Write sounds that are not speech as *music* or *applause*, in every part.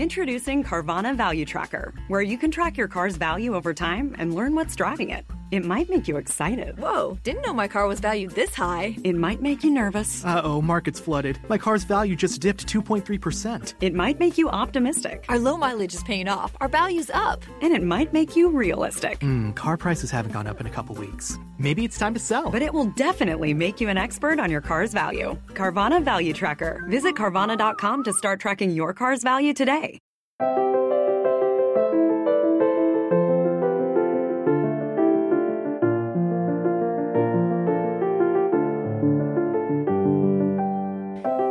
Introducing Carvana Value Tracker, where you can track your car's value over time and learn what's driving it. It might make you excited. Whoa, didn't know my car was valued this high. It might make you nervous. Uh oh, market's flooded. My car's value just dipped 2.3%. It might make you optimistic. Our low mileage is paying off. Our value's up. And it might make you realistic. Hmm, car prices haven't gone up in a couple weeks. Maybe it's time to sell. But it will definitely make you an expert on your car's value. Carvana Value Tracker. Visit Carvana.com to start tracking your car's value today.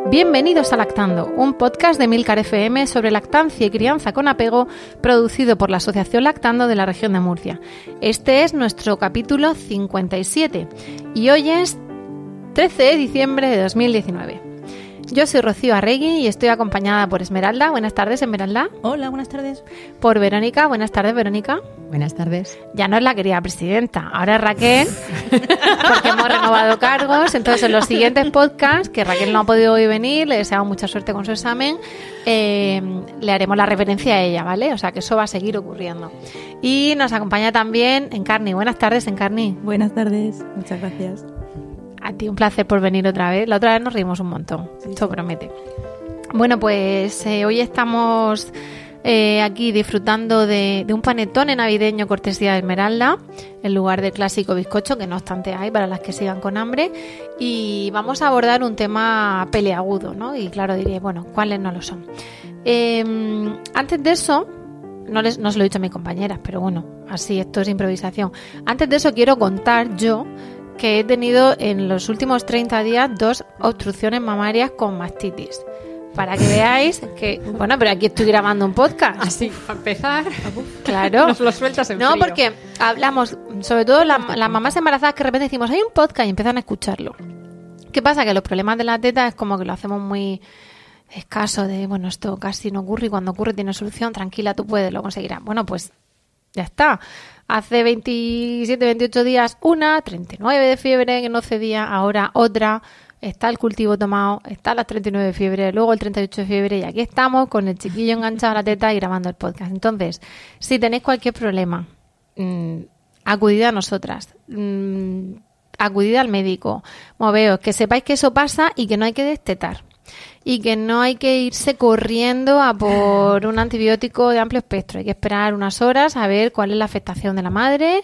Bienvenidos a Lactando, un podcast de Milcar FM sobre lactancia y crianza con apego, producido por la Asociación Lactando de la región de Murcia. Este es nuestro capítulo 57 y hoy es 13 de diciembre de 2019. Yo soy Rocío Arregui y estoy acompañada por Esmeralda. Buenas tardes, Esmeralda. Hola, buenas tardes. Por Verónica. Buenas tardes, Verónica. Buenas tardes. Ya no es la querida presidenta, ahora es Raquel, *laughs* porque hemos renovado cargos. Entonces, en los siguientes podcasts, que Raquel no ha podido hoy venir, le deseamos mucha suerte con su examen, eh, le haremos la referencia a ella, ¿vale? O sea, que eso va a seguir ocurriendo. Y nos acompaña también Encarni. Buenas tardes, Encarni. Buenas tardes, muchas gracias. A ti un placer por venir otra vez. La otra vez nos reímos un montón. Esto promete. Bueno, pues eh, hoy estamos eh, aquí disfrutando de, de un panetone navideño cortesía de Esmeralda, en lugar del clásico bizcocho, que no obstante hay para las que sigan con hambre. Y vamos a abordar un tema peleagudo, ¿no? Y claro, diré, bueno, ¿cuáles no lo son? Eh, antes de eso, no, les, no se lo he dicho a mis compañeras, pero bueno, así, esto es improvisación. Antes de eso quiero contar yo que he tenido en los últimos 30 días dos obstrucciones mamarias con mastitis. Para que veáis que, bueno, pero aquí estoy grabando un podcast. Así, para empezar. Claro. Nos lo sueltas en No, frío. porque hablamos, sobre todo la- las mamás embarazadas que de repente decimos, hay un podcast y empiezan a escucharlo. ¿Qué pasa? Que los problemas de la teta es como que lo hacemos muy escaso de, bueno, esto casi no ocurre y cuando ocurre tiene solución, tranquila, tú puedes, lo conseguirás. Bueno, pues ya está. Hace 27, 28 días una, 39 de fiebre que no cedía, ahora otra, está el cultivo tomado, está las 39 de fiebre, luego el 38 de fiebre y aquí estamos con el chiquillo enganchado a la teta y grabando el podcast. Entonces, si tenéis cualquier problema, mm, acudid a nosotras. Mm, acudid al médico. Moveos, que sepáis que eso pasa y que no hay que destetar. Y que no hay que irse corriendo a por un antibiótico de amplio espectro. Hay que esperar unas horas a ver cuál es la afectación de la madre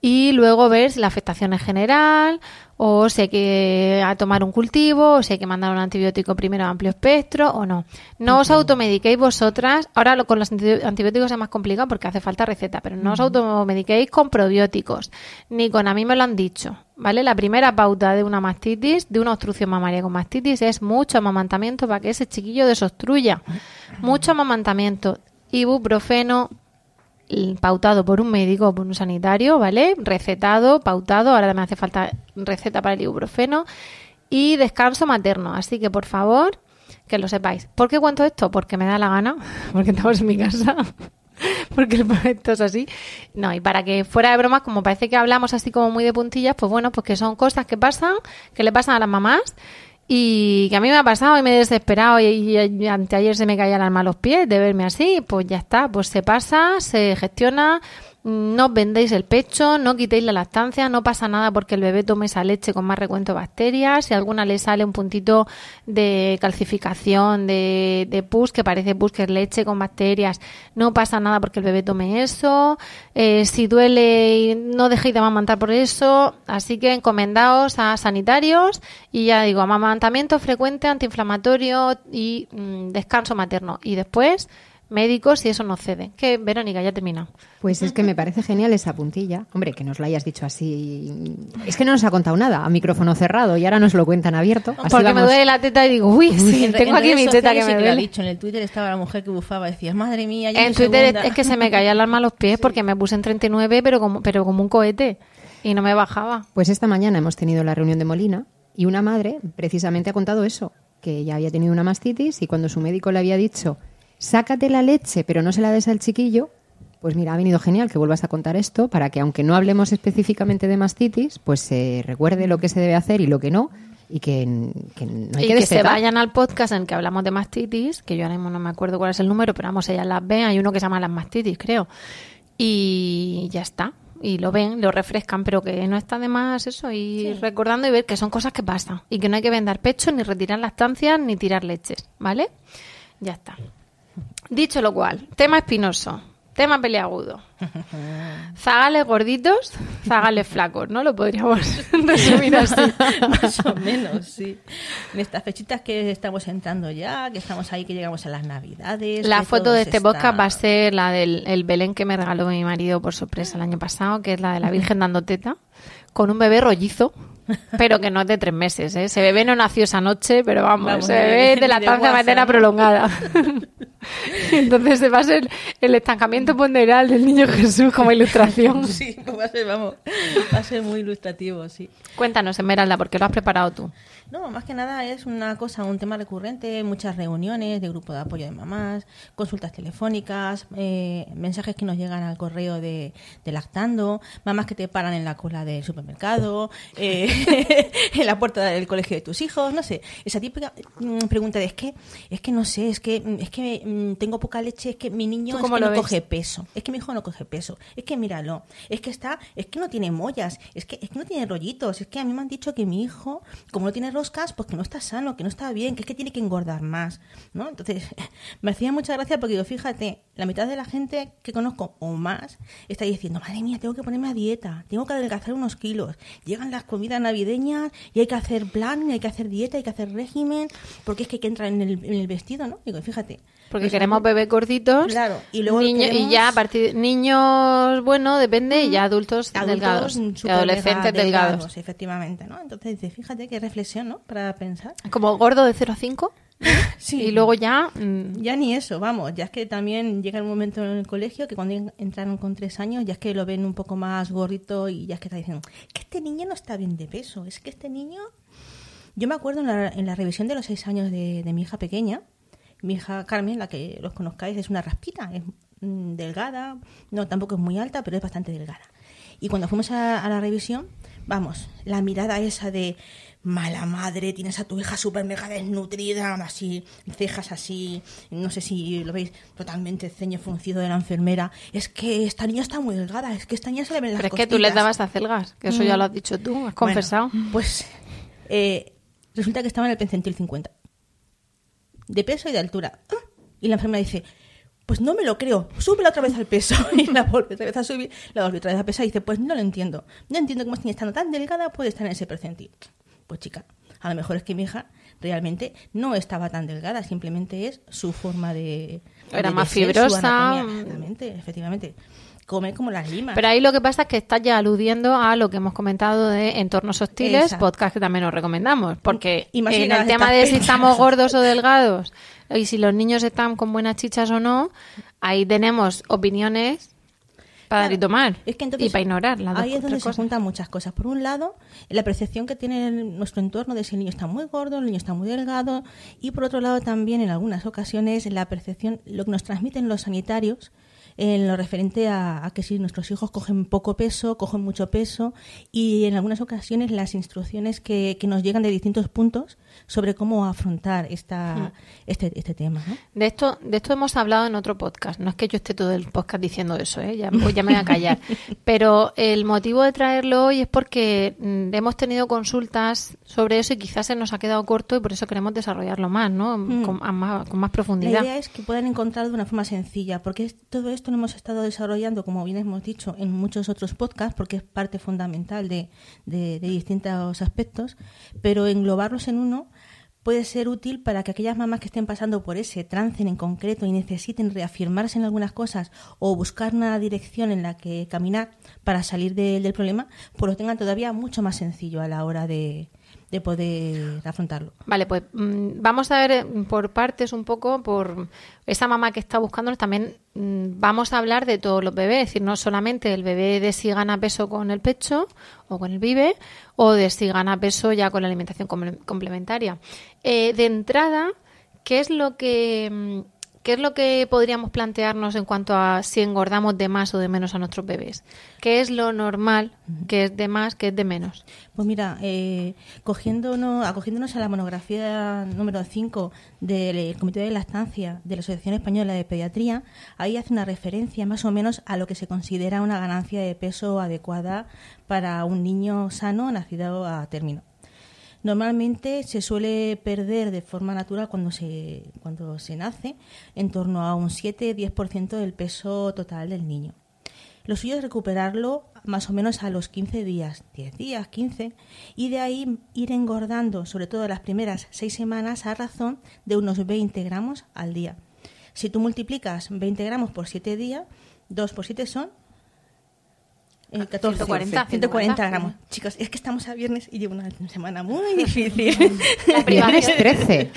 y luego ver si la afectación es general o si hay que a tomar un cultivo o si hay que mandar un antibiótico primero de amplio espectro o no. No os automediquéis vosotras. Ahora lo- con los anti- antibióticos es más complicado porque hace falta receta, pero no os automediquéis con probióticos ni con a mí me lo han dicho. ¿Vale? La primera pauta de una mastitis, de una obstrucción mamaria con mastitis, es mucho amamantamiento para que ese chiquillo desobstruya. Mucho amamantamiento. Ibuprofeno, pautado por un médico o por un sanitario, ¿vale? Recetado, pautado, ahora me hace falta receta para el ibuprofeno y descanso materno, así que por favor que lo sepáis. ¿Por qué cuento esto? Porque me da la gana, *laughs* porque estamos en mi casa, *laughs* porque el proyecto es así. No, y para que fuera de bromas, como parece que hablamos así como muy de puntillas, pues bueno, pues que son cosas que pasan, que le pasan a las mamás y que a mí me ha pasado y me he desesperado y, anteayer se me caía el alma a los pies de verme así, pues ya está, pues se pasa, se gestiona, no vendéis el pecho, no quitéis la lactancia, no pasa nada porque el bebé tome esa leche con más recuento de bacterias, si alguna le sale un puntito de calcificación, de, pus, que parece pus que es leche con bacterias, no pasa nada porque el bebé tome eso, Eh, si duele no dejéis de amamantar por eso, así que encomendaos a sanitarios y ya digo, amamantamiento frecuente, antiinflamatorio y mm, descanso materno. Y después médicos si eso no cede. Que Verónica ya termina. Pues es que me parece genial esa puntilla. Hombre, que nos la hayas dicho así. Es que no nos ha contado nada a micrófono cerrado y ahora nos lo cuentan abierto. Así Porque me duele la teta y digo, uy, sí, tengo en aquí mi teta que me duele. dicho. En el Twitter estaba la mujer que bufaba, decías, madre mía, En Twitter es, segunda". es que se me caía el alma a los pies porque me puse en 39, pero como, pero como un cohete y no me bajaba. Pues esta mañana hemos tenido la reunión de Molina y una madre precisamente ha contado eso, que ella había tenido una mastitis y cuando su médico le había dicho, sácate la leche pero no se la des al chiquillo, pues mira, ha venido genial que vuelvas a contar esto para que aunque no hablemos específicamente de mastitis, pues se recuerde lo que se debe hacer y lo que no y que, que no hay y que, que se vayan al podcast en el que hablamos de mastitis, que yo ahora mismo no me acuerdo cuál es el número, pero vamos, ellas las ven, hay uno que se llama las mastitis, creo. Y ya está. Y lo ven, lo refrescan, pero que no está de más eso, y recordando y ver que son cosas que pasan, y que no hay que vender pecho, ni retirar lactancias, ni tirar leches, ¿vale? Ya está. Dicho lo cual, tema espinoso, tema peleagudo. *laughs* Zagales gorditos, zagales flacos, ¿no? Lo podríamos *laughs* resumir así. *laughs* Más o menos, sí. En estas fechitas que estamos entrando ya, que estamos ahí, que llegamos a las navidades. La foto de este está- podcast va a ser la del el Belén que me regaló mi marido por sorpresa el año pasado, que es la de la Virgen dando teta, con un bebé rollizo, pero que no es de tres meses. ¿eh? Ese bebé no nació esa noche, pero vamos, Vamos, ese de bebé es de la materna ¿no? prolongada. *laughs* Entonces se va a ser el estancamiento ponderal del niño Jesús como ilustración. *laughs* Sí, va a ser, vamos, va a ser muy ilustrativo, sí. Cuéntanos, Esmeralda, porque lo has preparado tú. No, más que nada es una cosa, un tema recurrente, muchas reuniones de grupo de apoyo de mamás, consultas telefónicas, eh, mensajes que nos llegan al correo de, de lactando, mamás que te paran en la cola del supermercado, eh, *laughs* en la puerta del colegio de tus hijos, no sé, esa típica mm, pregunta de es que, es que no sé, es que, mm, es que mm, tengo poca leche, es que mi niño ¿Tú es que no ves? coge peso, es que mi hijo no coge peso, es que míralo, es que está, es que no tiene mollas, es que, es que no tiene rollitos, es que a mí me han dicho que mi hijo, como no tiene roscas, pues que no está sano, que no está bien, que es que tiene que engordar más, ¿no? Entonces, *laughs* me hacía mucha gracia porque digo, fíjate, la mitad de la gente que conozco o más está diciendo, madre mía, tengo que ponerme a dieta, tengo que adelgazar unos kilos, llegan las comidas navideñas y hay que hacer plan, hay que hacer dieta, hay que hacer régimen, porque es que hay que entrar en el, en el vestido, ¿no? Digo, fíjate. Porque queremos bebés gorditos. Claro, y luego niños- queremos- y ya a partir niños, bueno, depende, y ya adultos, adultos delgados, y adolescentes mega delgados. efectivamente, ¿no? Entonces dice, fíjate qué reflexión, ¿no? Para pensar. Como gordo de 0 a 5. *laughs* Sí. Y luego ya. mm, Ya ni eso, vamos, ya es que también llega un momento en el colegio que cuando en- entraron con tres años ya es que lo ven un poco más gordito y ya es que está diciendo que este niño no está bien de peso, es que este niño... Yo me acuerdo en la, en la revisión de los seis años de, de mi hija pequeña, mi hija Carmen, la que los conozcáis, es una raspita, es mm, delgada, no, tampoco es muy alta, pero es bastante delgada. Y cuando fuimos a, a la revisión, vamos, la mirada esa de mala madre, tienes a tu hija súper mega desnutrida, así, cejas así, no sé si lo veis, totalmente ceño fruncido de la enfermera. Es que esta niña está muy delgada, es que esta niña se le ven las Pero es que tú costillas". dabas a celgas, que eso ya lo has dicho tú, has confesado. Bueno, pues eh, resulta que estaba en el pencentil 50. De peso y de altura. Ah, Y la enfermera dice, pues no me lo creo, súbela otra vez al peso. *laughs* Y la vuelve otra vez a subir, la vuelve otra vez a pesar y dice, pues no lo entiendo. No entiendo cómo estando tan delgada puede estar en ese percentil. Pues chica, a lo mejor es que mi hija realmente no estaba tan delgada, simplemente es su forma de... Era de- más ser, su fibrosa. anatomía. Efectivamente. Come como las limas. Pero ahí lo que pasa es que estás ya aludiendo a lo que hemos comentado de entornos hostiles, Exacto. podcast que también os recomendamos. Porque Y en el tema de si estamos gordos o delgados y si los niños están con buenas chichas o no, ahí tenemos opiniones para dar y Claro. tomar. Es que entonces, y para ignorar las dos Ahí es donde se juntan muchas cosas. Por un lado, la percepción que tiene nuestro entorno de si el niño está muy gordo, el niño está muy delgado. Y por otro lado, también en algunas ocasiones, la percepción, lo que nos transmiten los sanitarios en lo referente a, a que si nuestros hijos cogen poco peso, cogen mucho peso. Y en algunas ocasiones, las instrucciones que, que nos llegan de distintos puntos sobre cómo afrontar esta, este, este tema. ¿no? De esto, de esto hemos hablado en otro podcast. No es que yo esté todo el podcast diciendo eso, ¿eh? ya, pues ya me voy a callar. *laughs* Pero el motivo de traerlo hoy es porque mm, hemos tenido consultas sobre eso y quizás se nos ha quedado corto y por eso queremos desarrollarlo más, ¿no? Con, a más, con más La profundidad. idea es que puedan encontrarlo de una forma sencilla, porque todo esto lo hemos estado desarrollando, como bien hemos dicho, en muchos otros podcasts, porque es parte fundamental de, de- distintos aspectos, pero englobarlos en uno puede ser útil para que aquellas mamás que estén pasando por ese trance en concreto y necesiten reafirmarse en algunas cosas o buscar una dirección en la que caminar para salir de- del problema, pues lo tengan todavía mucho más sencillo a la hora de, de poder afrontarlo. Vale, pues mm, vamos a ver eh, por partes un poco, por esa mamá que está buscándonos, también mm, vamos a hablar de todos los bebés, es decir, no solamente el bebé de si gana peso con el pecho o con el vive, o de si gana peso ya con la alimentación comple- complementaria. Eh, de entrada, ¿qué es lo que... ¿Qué es lo que podríamos plantearnos en cuanto a si engordamos de más o de menos a nuestros bebés? ¿Qué es lo normal que es de más, que es de menos? Pues mira, eh, cogiéndonos, acogiéndonos a la monografía número 5 del Comité de Lactancia de la Asociación Española de Pediatría, ahí hace una referencia más o menos a lo que se considera una ganancia de peso adecuada para un niño sano nacido a término. Normalmente se suele perder de forma natural cuando se, cuando se nace en torno a un 7-10% del peso total del niño. Lo suyo es recuperarlo más o menos a los 15 días, 10 días, 15, y de ahí ir engordando, sobre todo las primeras 6 semanas, a razón de unos 20 gramos al día. Si tú multiplicas 20 gramos por 7 días, 2 por 7 son 14, 140, 140 gramos. Chicos, es que estamos a viernes y llevo una semana muy difícil. *laughs* La primavera. Viernes 13.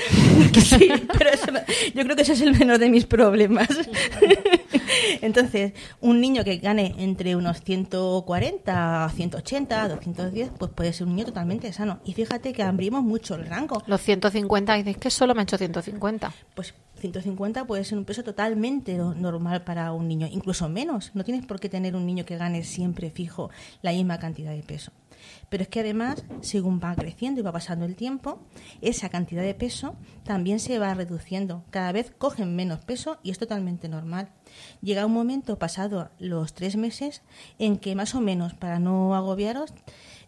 *laughs* sí, pero eso no- yo creo que ese es el menor de mis problemas. *laughs* Entonces, un niño que gane entre unos 140, 180, 210, pues puede ser un niño totalmente sano. Y fíjate que abrimos mucho el rango. Los 150, dices que solo me ha hecho 150. Pues 150 puede ser un peso totalmente no- normal para un niño, incluso menos. No tienes por qué tener un niño que gane siempre fijo la misma cantidad de peso. Pero es que además, según va creciendo y va pasando el tiempo, esa cantidad de peso también se va reduciendo. Cada vez cogen menos peso y es totalmente normal. Llega un momento, pasado los tres meses, en que más o menos, para no agobiaros,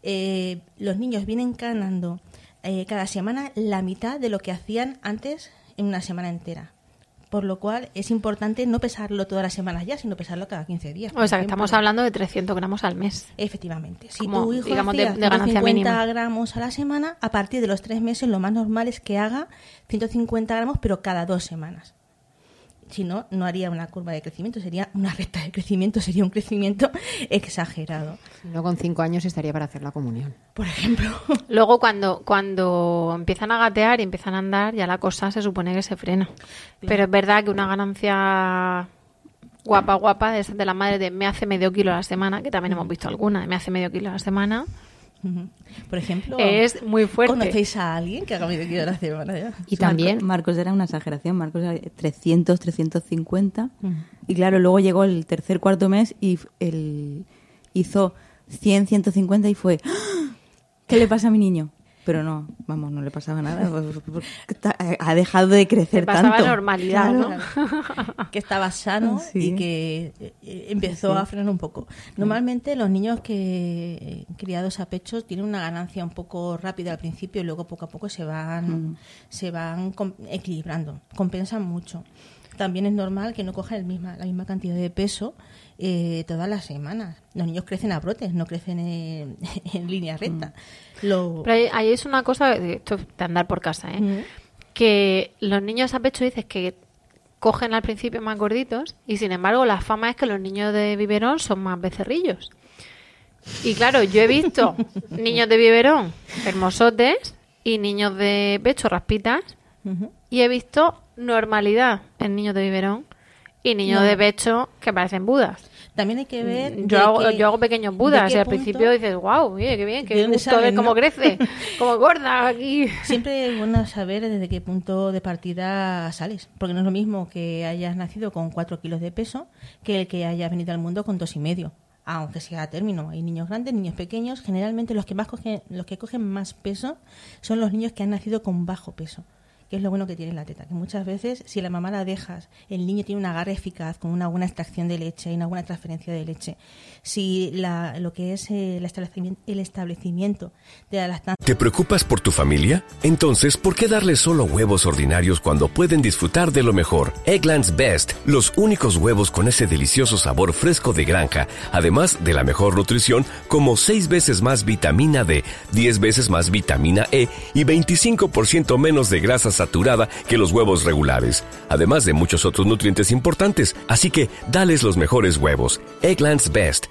eh, los niños vienen ganando eh, cada semana la mitad de lo que hacían antes en una semana entera. Por lo cual es importante no pesarlo todas las semanas ya, sino pesarlo cada 15 días. O sea, que estamos hablando de 300 gramos al mes. Efectivamente. Si Como, tu hijo digamos, de- hacía de ganancia 150 mínima. gramos a la semana, a partir de los tres meses lo más normal es que haga 150 gramos, pero cada dos semanas. Si no, no haría una curva de crecimiento, sería una *laughs* recta de crecimiento, sería un crecimiento exagerado. Si no, con 5 años estaría para hacer la comunión. Por ejemplo, *laughs* Luego, cuando, cuando empiezan a gatear y empiezan a andar, ya la cosa se supone que se frena. Pero es verdad que una ganancia guapa, guapa, de de la madre de me hace medio kilo a la semana, que también hemos visto alguna, de me hace medio kilo a la semana. Por ejemplo, es muy fuerte. ¿conocéis a alguien que haga kilo a la semana ya? Y también, Marco- Marcos era una exageración. Marcos era 300, 350. Y claro, luego llegó el tercer, cuarto mes y el, hizo 100, 150 y fue, ¡Ah! ¿qué le pasa a mi niño? Pero no, vamos, no le pasaba nada. *laughs* Ha dejado de crecer pasaba tanto. normalidad, ¿no? *laughs* que estaba sano Sí. y que eh, empezó a frenar un poco. Normalmente los niños que eh, criados a pecho tienen una ganancia un poco rápida al principio y luego poco a poco se van se van equilibrando, compensan mucho. También es normal que no cojan el misma, la misma cantidad de peso eh, todas las semanas. Los niños crecen a brotes, no crecen en, *laughs* en línea recta. Lo- Pero ahí, ahí es una cosa, de- esto es de andar por casa, ¿eh? Ujú. que los niños a pecho dices que cogen al principio más gorditos y sin embargo la fama es que los niños de biberón son más becerrillos. Y claro, yo he visto *laughs* niños de biberón hermosotes y niños de pecho raspitas y he visto normalidad en niños de biberón y niños No. de pecho que parecen budas. También hay que ver. Yo hago, qué- yo hago pequeños budas qué y al principio dices, wow, qué bien, ¿De qué gusto ver cómo no? crece, *laughs* cómo gorda aquí. Siempre es bueno saber desde qué punto de partida sales, porque no es lo mismo que hayas nacido con 4 kilos de peso que el que hayas venido al mundo con dos y medio, aunque sea a término. Hay niños grandes, niños pequeños. Generalmente los que más cogen, los que cogen más peso son los niños que han nacido con bajo peso que es lo bueno que tiene la teta, que muchas veces si la mamá la dejas, el niño tiene un agarre eficaz con una buena extracción de leche y una buena transferencia de leche. Si la, lo que es el establecimiento, el establecimiento de la ¿Te preocupas por tu familia? Entonces, ¿por qué darles solo huevos ordinarios cuando pueden disfrutar de lo mejor? Eggland's Best, los únicos huevos con ese delicioso sabor fresco de granja, además de la mejor nutrición, como 6 veces más vitamina D, 10 veces más vitamina E y 25% menos de grasa saturada que los huevos regulares, además de muchos otros nutrientes importantes. Así que, dales los mejores huevos. Eggland's Best,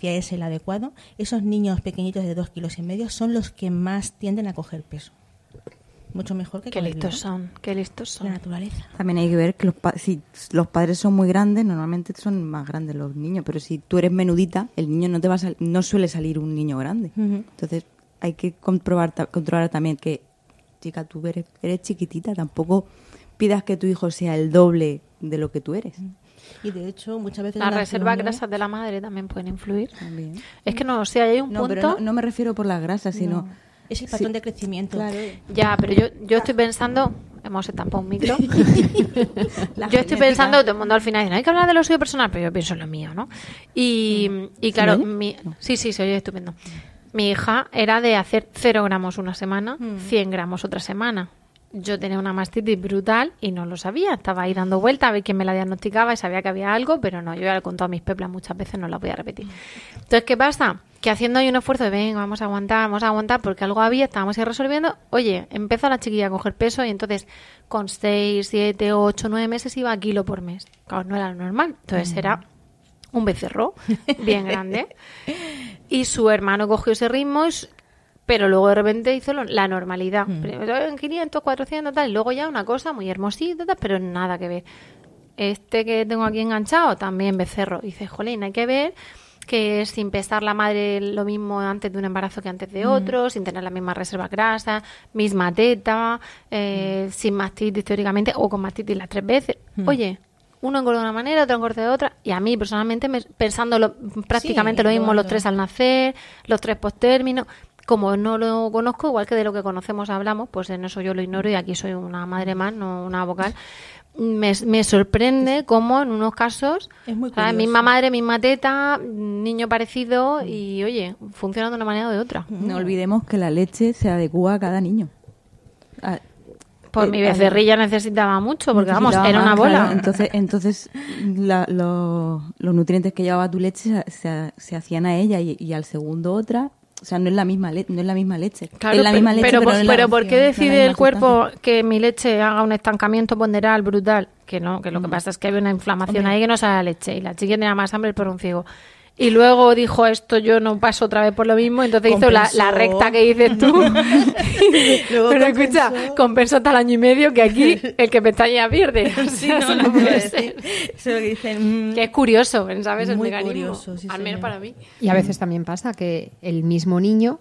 es el adecuado, esos niños pequeñitos de dos kilos y medio son los que más tienden a coger peso. Mucho mejor que Qué listos son, qué listos son. La naturaleza. También hay que ver que los pa- si los padres son muy grandes, normalmente son más grandes los niños, pero si tú eres menudita, el niño no te va a sal- no suele salir un niño grande. Entonces hay que comprobar ta- controlar también que chica, tú eres, eres chiquitita, tampoco pidas que tu hijo sea el doble de lo que tú eres. Y de hecho, muchas veces. Las reservas reuniones- grasas de la madre también pueden influir. También. Es que no, o sea, hay un No, punto... pero no, no me refiero por las grasas, sino Es el patrón Sí. de crecimiento. Claro. Ya, pero yo, yo estoy pensando, hemos estampado un micro. *laughs* Yo estoy pensando, todo el mundo al final dice, no hay que hablar de lo suyo personal, pero yo pienso en lo mío, ¿no? Y, y claro, mi, sí, sí, se oye estupendo. Mi hija era de hacer 0 gramos una semana, 100 gramos otra semana. Yo tenía una mastitis brutal y no lo sabía. Estaba ahí dando vueltas a ver quién me la diagnosticaba y sabía que había algo, pero no, yo ya le he contado a mis peplas muchas veces, no las voy a repetir. Entonces, ¿qué pasa? Que haciendo ahí un esfuerzo de, venga, vamos a aguantar, vamos a aguantar, porque algo había, estábamos ahí resolviendo. Oye, empezó la chiquilla a coger peso y entonces con 6, 7, 8, 9 meses iba a kilo por mes. Claro, no era lo normal. Entonces era un becerro bien grande. *laughs* Y su hermano cogió ese ritmo, y pero luego de repente hizo lo- la normalidad. Primero en 500, 400, tal, y luego ya una cosa muy hermosita, tal, pero nada que ver. Este que tengo aquí enganchado, también becerro. Y dice, jolín, hay que ver que sin pesar la madre lo mismo antes de un embarazo que antes de otro, sin tener la misma reserva grasa, misma teta, eh, sin mastitis teóricamente, o con mastitis las tres veces. Oye, uno engorda de una manera, otro engorda de otra, y a mí personalmente, me- pensando lo- prácticamente Sí, lo mismo los tres al nacer, los tres postérminos, como no lo conozco, igual que de lo que conocemos hablamos, pues en eso yo lo ignoro y aquí soy una madre más, no una vocal. Me, me sorprende cómo en unos casos, Es muy ¿sabes? curioso. misma madre, misma teta, niño parecido y oye, funciona de una manera o de otra. no olvidemos que la leche se adecua a cada niño. A- Pues eh, mi becerrilla necesitaba mucho, porque vamos, era una bola. claro. Entonces, entonces la- lo- los nutrientes que llevaba tu leche se, se- se hacían a ella y, y al segundo otra. O sea, no es la misma, le- no es la misma leche. Claro, es la pe- misma leche, pero, pero, no pero ¿por qué decide el cuerpo que mi leche haga un estancamiento ponderal brutal? Que no, que lo Mm. que pasa es que había una inflamación ahí que no sale la leche y la chica tenía más hambre por un ciego. Y luego dijo esto, yo no paso otra vez por lo mismo, entonces hizo la, recta que dices tú. *laughs* Pero compensó. escucha, compensó hasta el año y medio que aquí el que pestañea pierde. *laughs* Sí, no, eso no no puedo puede decir. ser. Eso es lo que dicen. mm, Que es curioso, ¿sabes? El Muy mecanismo. curioso, sí, Al menos señor. para mí. Y a veces también pasa que el mismo niño,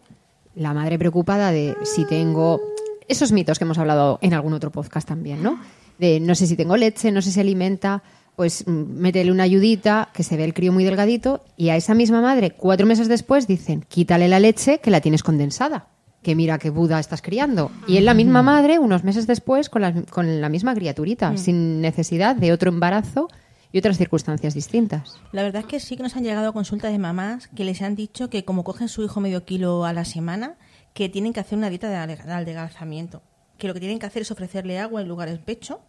la madre preocupada de si tengo esos mitos que hemos hablado en algún otro podcast también, ¿no? De no sé si tengo leche, no sé si alimenta, pues mm, métele una ayudita, que se ve el crío muy delgadito, y a esa misma madre, cuatro meses después, dicen, quítale la leche que la tienes condensada. Que mira qué Buda estás criando. Y es la misma madre, unos meses después, con la, con la misma criaturita, sin necesidad de otro embarazo y otras circunstancias distintas. La verdad es que sí que nos han llegado consultas de mamás que les han dicho que como cogen su hijo medio kilo a la semana, que tienen que hacer una dieta de adelgazamiento. Que lo que tienen que hacer es ofrecerle agua en lugar del pecho,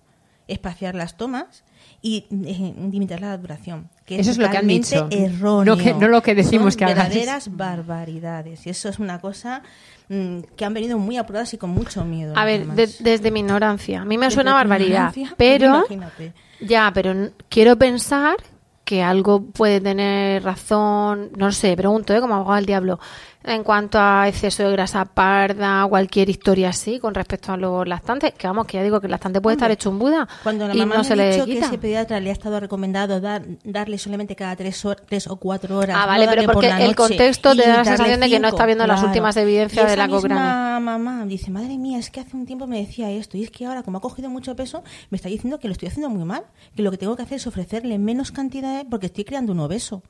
espaciar las tomas y eh, limitar la duración. Que Eso es lo que han dicho. erróneo. No que- no lo que decimos Son que hagáis. verdaderas barbaridades. Y eso es una cosa mm, que han venido muy apuradas y con mucho miedo. A ver, de- desde mi ignorancia, a mí me Desde suena barbaridad, ignorancia, pero imagínate. ya, pero quiero pensar que algo puede tener razón, no sé, pregunto, ¿eh? como abogado del diablo, en cuanto a exceso de grasa parda, cualquier historia así con respecto a los lactantes, que vamos, que ya digo que el lactante puede estar hecho un Buda Cuando la y mamá no me se ha le dicho quita. que ese pediatra le ha estado recomendado dar, darle solamente cada tres, tres o cuatro horas. Ah, no vale, pero por porque el contexto te da la sensación de que no está viendo las últimas evidencias Y de la misma mamá dice, madre mía, es que hace un tiempo me decía esto y es que ahora como ha cogido mucho peso me está diciendo que lo estoy haciendo muy mal, que lo que tengo que hacer es ofrecerle menos cantidades porque estoy creando un obeso.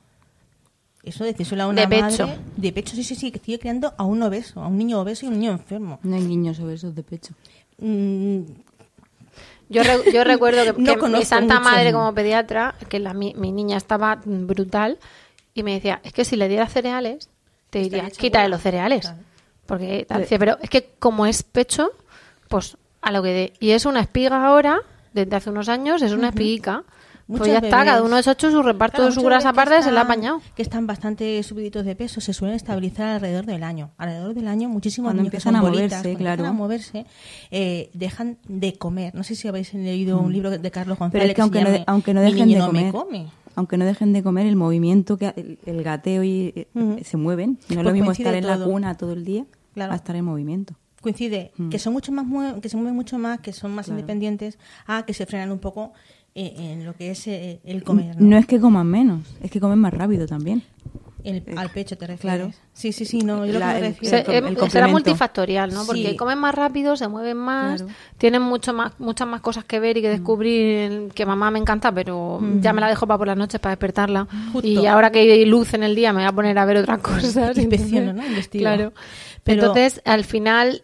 Eso decírselo a una De pecho. madre de pecho, sí, sí, sí, que estoy creando a un obeso, a un niño obeso y un niño enfermo. No hay niños obesos de pecho. Mm, Yo, re- yo *laughs* recuerdo que, No que mi santa mucho. madre como pediatra, que la, mi, mi niña estaba brutal, y me decía, es que si le dieras cereales, te diría, quítale bola". los cereales. Claro. Porque tal, dice, pero es que como es pecho, pues a lo que dé. Y es una espiga ahora, desde hace unos años, es una espiguica. Pues Muchos ya está, bebés- cada uno es hecho su reparto Claro, de su grasa que aparte, se la ha apañado. Que están bastante subiditos de peso, se suelen estabilizar alrededor del año. Alrededor del año, muchísimos Cuando niños que empiezan son a bolitas, moverse, cuando claro. empiezan a moverse, eh, dejan de comer. No sé si habéis leído un libro de Carlos González Pero es que aunque, se no, de- llama aunque no dejen de no me comer, come. aunque no dejen de comer, el movimiento, que ha- el, el gateo y eh, Ujú. se mueven. No es Pues lo mismo coincide estar en la todo. cuna todo el día Claro. a estar en movimiento. coincide Mm. que son mucho más que se mueven mucho más que son más Claro. independientes a que se frenan un poco en lo que es eh, el comer No ¿no? es que coman menos, es que comen más rápido también. El- eh, al pecho te refieres claro. sí sí sí no yo lo que La- me el- refiero Se- el com- eh, el será multifactorial, ¿no? Porque Sí. comen más rápido, se mueven más, Claro. tienen mucho más, muchas más cosas que ver y que descubrir. Que mamá me encanta, pero ya me la dejo para por las noches para despertarla. Justo. Y ahora que hay luz en el día me voy a poner a ver otras *laughs* cosas. Inspecciono, ¿no? Investigo. Claro. Pero- Entonces, al final,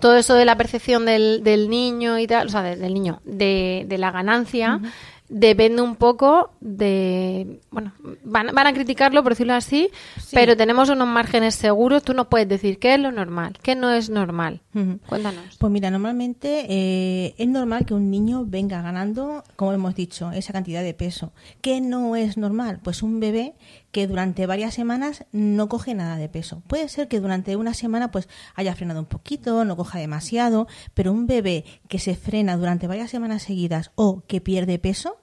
todo eso de la percepción del, del niño y tal, o sea, de- del niño, de, de la ganancia, depende un poco de. Bueno, van, van a criticarlo, por decirlo así, Sí. pero tenemos unos márgenes seguros. Tú nos puedes decir qué es lo normal, qué no es normal. Cuéntanos. Pues mira, normalmente eh, es normal que un niño venga ganando, como hemos dicho, esa cantidad de peso. ¿Qué no es normal? Pues un bebé que durante varias semanas no coge nada de peso. Puede ser que durante una semana pues haya frenado un poquito, no coja demasiado, pero un bebé que se frena durante varias semanas seguidas o que pierde peso,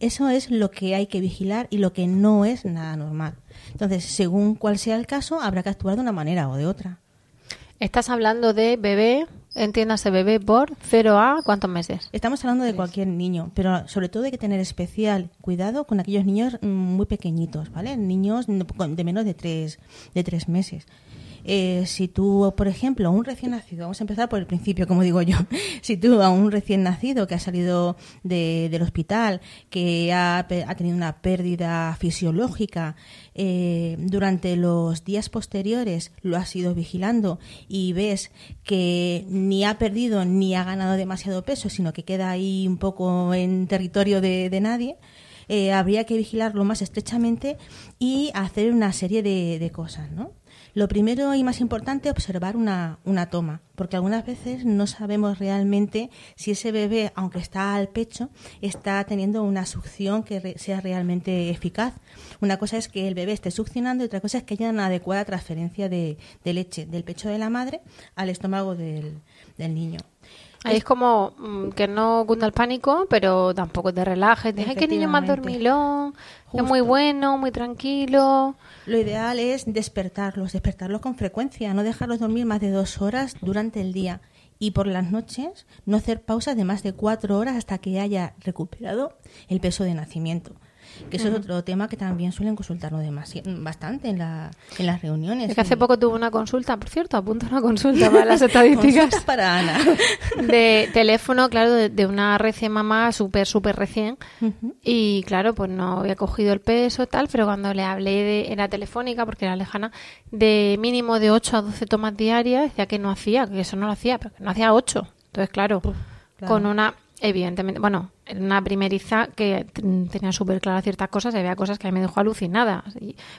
eso es lo que hay que vigilar y lo que no es nada normal. Entonces, según cuál sea el caso, habrá que actuar de una manera o de otra. Estás hablando de bebé, entiéndase bebé por 0 a cuántos meses. Estamos hablando de cualquier niño, pero sobre todo hay que tener especial cuidado con aquellos niños mm, muy pequeñitos, ¿vale? Niños de menos de tres, de tres meses. Eh, si tú, por ejemplo, a un recién nacido, vamos a empezar por el principio, como digo yo, *laughs* si tú a un recién nacido que ha salido de- del hospital, que ha, tenido una pérdida fisiológica, eh, durante los días posteriores lo has ido vigilando y ves que ni ha perdido ni ha ganado demasiado peso, sino que queda ahí un poco en territorio de, de nadie, eh, habría que vigilarlo más estrechamente y hacer una serie de, de cosas, ¿no? Lo primero y más importante, observar una, una toma, porque algunas veces no sabemos realmente si ese bebé, aunque está al pecho, está teniendo una succión que re- sea realmente eficaz. Una cosa es que el bebé esté succionando y otra cosa es que haya una adecuada transferencia de, de leche del pecho de la madre al estómago del, del niño. Ahí es como mm, que no cunda el pánico, pero tampoco te relajes. Deja que niño más dormilón, es muy Justo. bueno, muy tranquilo. Lo ideal es despertarlos, despertarlos con frecuencia, no dejarlos dormir más de dos horas durante el día y por las noches no hacer pausas de más de cuatro horas hasta que haya recuperado el peso de nacimiento. Que eso es otro tema que también suelen consultarnos bastante en, la, en las reuniones. Es que hace poco tuve una consulta, por cierto, apunto una consulta para las *laughs* estadísticas. Para Ana. *laughs* de teléfono, claro, de, de una recién mamá, súper, súper recién. Y claro, pues no había cogido el peso, tal, pero cuando le hablé de, era telefónica, porque era lejana, de mínimo de 8 a 12 tomas diarias, decía que no hacía, que eso no lo hacía, pero que no hacía 8. Entonces, claro, claro. con una, evidentemente, bueno, en una primeriza que tenía súper claras ciertas cosas y había cosas que a mí me dejó alucinada.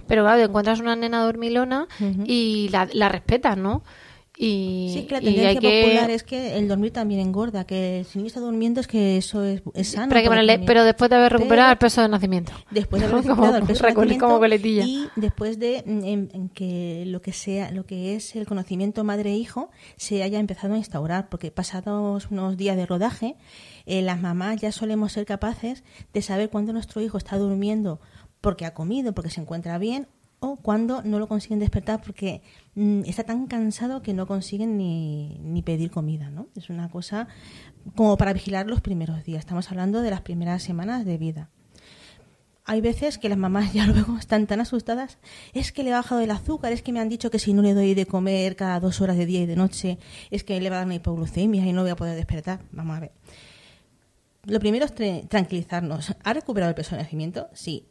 Pero claro, te encuentras una nena dormilona y la, la respetas, ¿no? Y, Sí, que la tendencia que- popular es que el dormir también engorda, que si niño está durmiendo es que eso es, es sano. pero, que ponerle- pero después de haber recuperado Pero- el peso de nacimiento. después de *laughs* haber Como- recuperado el peso de recole- nacimiento como coletilla. y después de mm, en, en que lo que sea lo que es el conocimiento madre e hijo se haya empezado a instaurar porque pasados unos días de rodaje eh, las mamás ya solemos ser capaces de saber cuándo nuestro hijo está durmiendo porque ha comido porque se encuentra bien o cuando no lo consiguen despertar porque mm, está tan cansado que no consiguen ni, ni pedir comida, ¿no? Es una cosa como para vigilar los primeros días. Estamos hablando de las primeras semanas de vida. Hay veces que las mamás *laughs* ya luego están tan asustadas, es que le ha bajado el azúcar, es que me han dicho que si no le doy de comer cada dos horas de día y de noche, es que le va a dar una hipoglucemia y no voy a poder despertar. Vamos a ver. Lo primero es tra- tranquilizarnos. ¿Ha recuperado el peso de nacimiento? Sí.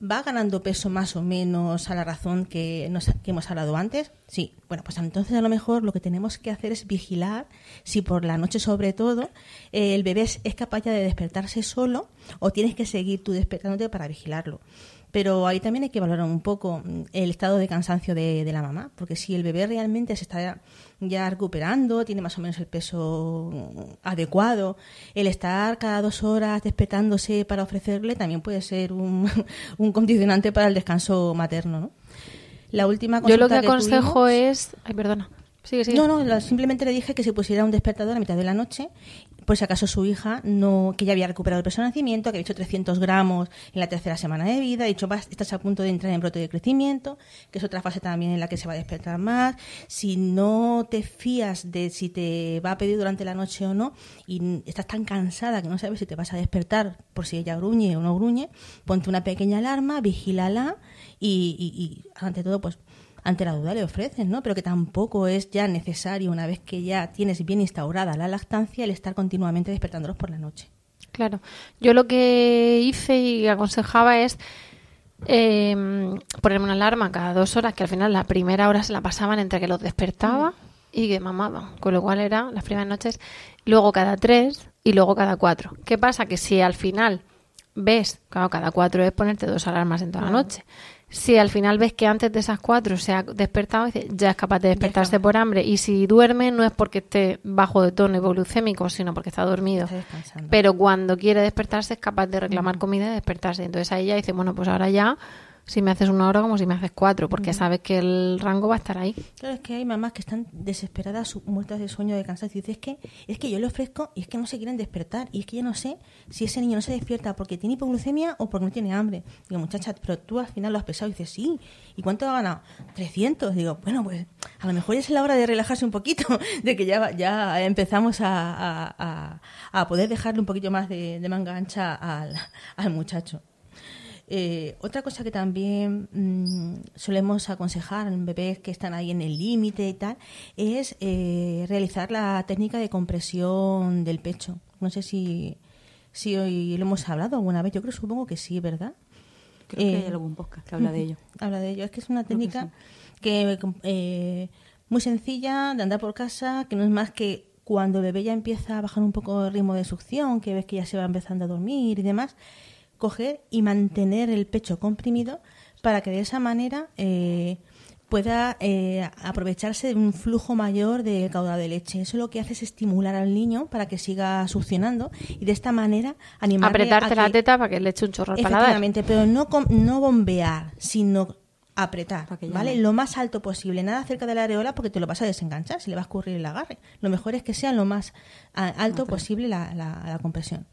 ¿Va ganando peso más o menos a la razón que, nos- que hemos hablado antes? Sí. Bueno, pues entonces a lo mejor lo que tenemos que hacer es vigilar si por la noche sobre todo eh, el bebé es, es capaz ya de despertarse solo o tienes que seguir tú despertándote para vigilarlo. Pero ahí también hay que valorar un poco mm, el estado de cansancio de, de la mamá, porque si el bebé realmente se está ya recuperando, tiene más o menos el peso mm, adecuado, el estar cada dos horas despertándose para ofrecerle también puede ser un, *laughs* un condicionante para el descanso materno, ¿no? La última Yo lo que aconsejo tuvimos- es... Ay, perdona. No, no, simplemente le dije que se pusiera un despertador a mitad de la noche, por si acaso su hija, no que ya había recuperado el peso de nacimiento, que había hecho 300 gramos en la tercera semana de vida, ha dicho, vas, estás a punto de entrar en brote de crecimiento, que es otra fase también en la que se va a despertar más. Si no te fías de si te va a pedir durante la noche o no, y estás tan cansada que no sabes si te vas a despertar por si ella gruñe o no gruñe, ponte una pequeña alarma, vigílala y, y- y, ante todo, pues ante la duda le ofreces, ¿no? Pero que tampoco es ya necesario, una vez que ya tienes bien instaurada la lactancia, el estar continuamente despertándolos por la noche. Claro. Yo lo que hice y aconsejaba es eh, ponerme una alarma cada dos horas, que al final la primera hora se la pasaban entre que los despertaba y que mamaban, con lo cual era las primeras noches, luego cada tres y luego cada cuatro. ¿Qué pasa? Que si al final ves, claro, cada cuatro es ponerte dos alarmas en toda la noche. Si al final ves que antes de esas cuatro se ha despertado, ya es capaz de despertarse por hambre. Y si duerme, no es porque esté bajo de tono hipoglucémico, sino porque está dormido. Está. Pero cuando quiere despertarse es capaz de reclamar comida y despertarse. Entonces ahí ya dice, bueno, pues ahora ya, si me haces una hora como si me haces cuatro, porque sabes que el rango va a estar ahí. Claro, es que hay mamás que están desesperadas, muertas de sueño, de cansancio. Y dices, es que, es que yo le ofrezco y es que no se quieren despertar. Y es que yo no sé si ese niño no se despierta porque tiene hipoglucemia o porque no tiene hambre. Digo, muchacha, pero tú al final lo has pesado. Y dices, sí. ¿Y cuánto ha ganado? 300. Digo, bueno, pues a lo mejor ya es la hora de relajarse un poquito, *laughs* de que ya, ya empezamos a, a- a- a poder dejarle un poquito más de, de manga ancha al, al muchacho. Eh, otra cosa que también mm, solemos aconsejar en bebés que están ahí en el límite y tal es eh, realizar la técnica de compresión del pecho. No sé si, si hoy lo hemos hablado alguna vez. Yo creo, supongo que sí, ¿verdad? Creo que Eh, hay algún podcast que habla de ello. Habla de ello. Es que es una Creo que técnica que, eh, muy sencilla de andar por casa, que no es más que cuando el bebé ya empieza a bajar un poco el ritmo de succión, que ves que ya se va empezando a dormir y demás, coger y mantener el pecho comprimido para que de esa manera eh, pueda eh, aprovecharse de un flujo mayor de caudal de leche. Eso lo que hace es estimular al niño para que siga succionando y de esta manera animarle Apretarte a la que- teta para que le eche un chorro al paladar. Efectivamente, pero no, no bombear, sino apretar, ¿vale? Lo más alto posible, nada cerca de la areola porque te lo vas a desenganchar, se le va a escurrir el agarre. Lo mejor es que sea lo más alto posible la, la- la compresión.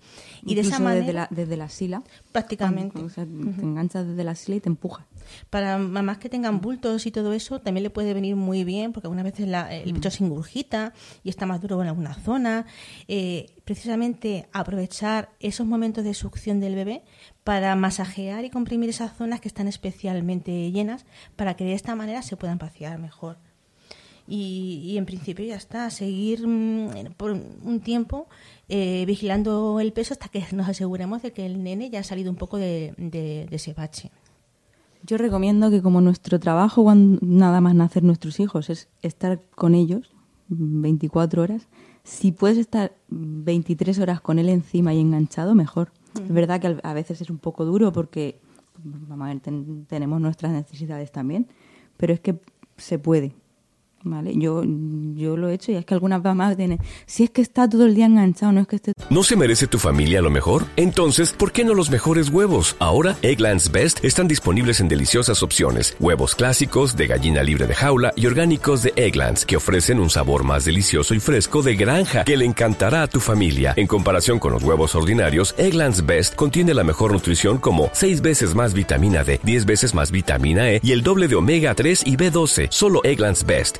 Y de esa manera, desde la, desde la sila. prácticamente, O sea, te enganchas desde la sila y te empuja. para mamás que tengan bultos y todo eso, también le puede venir muy bien, porque algunas veces la- el pecho se ingurgita y está más duro en alguna zona. Eh, precisamente aprovechar esos momentos de succión del bebé para masajear y comprimir esas zonas que están especialmente llenas, para que de esta manera se puedan vaciar mejor. Y, en principio ya está, seguir mm, por un tiempo eh, vigilando el peso hasta que nos aseguremos de que el nene ya ha salido un poco de, de- de ese bache. Yo recomiendo que como nuestro trabajo, cuando nada más nacer nuestros hijos, es estar con ellos 24 horas, si puedes estar 23 horas con él encima y enganchado, mejor. Es verdad que a veces es un poco duro porque vamos a ver, ten- tenemos nuestras necesidades también, pero es que se puede. ¿Vale? Yo, yo lo he hecho y es que algunas mamás tienen, si es que está todo el día enganchado, no es que esté ¿No se merece tu familia lo mejor? Entonces, ¿por qué no los mejores huevos? Ahora, Egglands Best están disponibles en deliciosas opciones. Huevos clásicos, de gallina libre de jaula y orgánicos de Egglands, que ofrecen un sabor más delicioso y fresco de granja que le encantará a tu familia. En comparación con los huevos ordinarios, Egglands Best contiene la mejor nutrición como 6 veces más vitamina D, 10 veces más vitamina E y el doble de omega 3 y B12. Solo Egglands Best.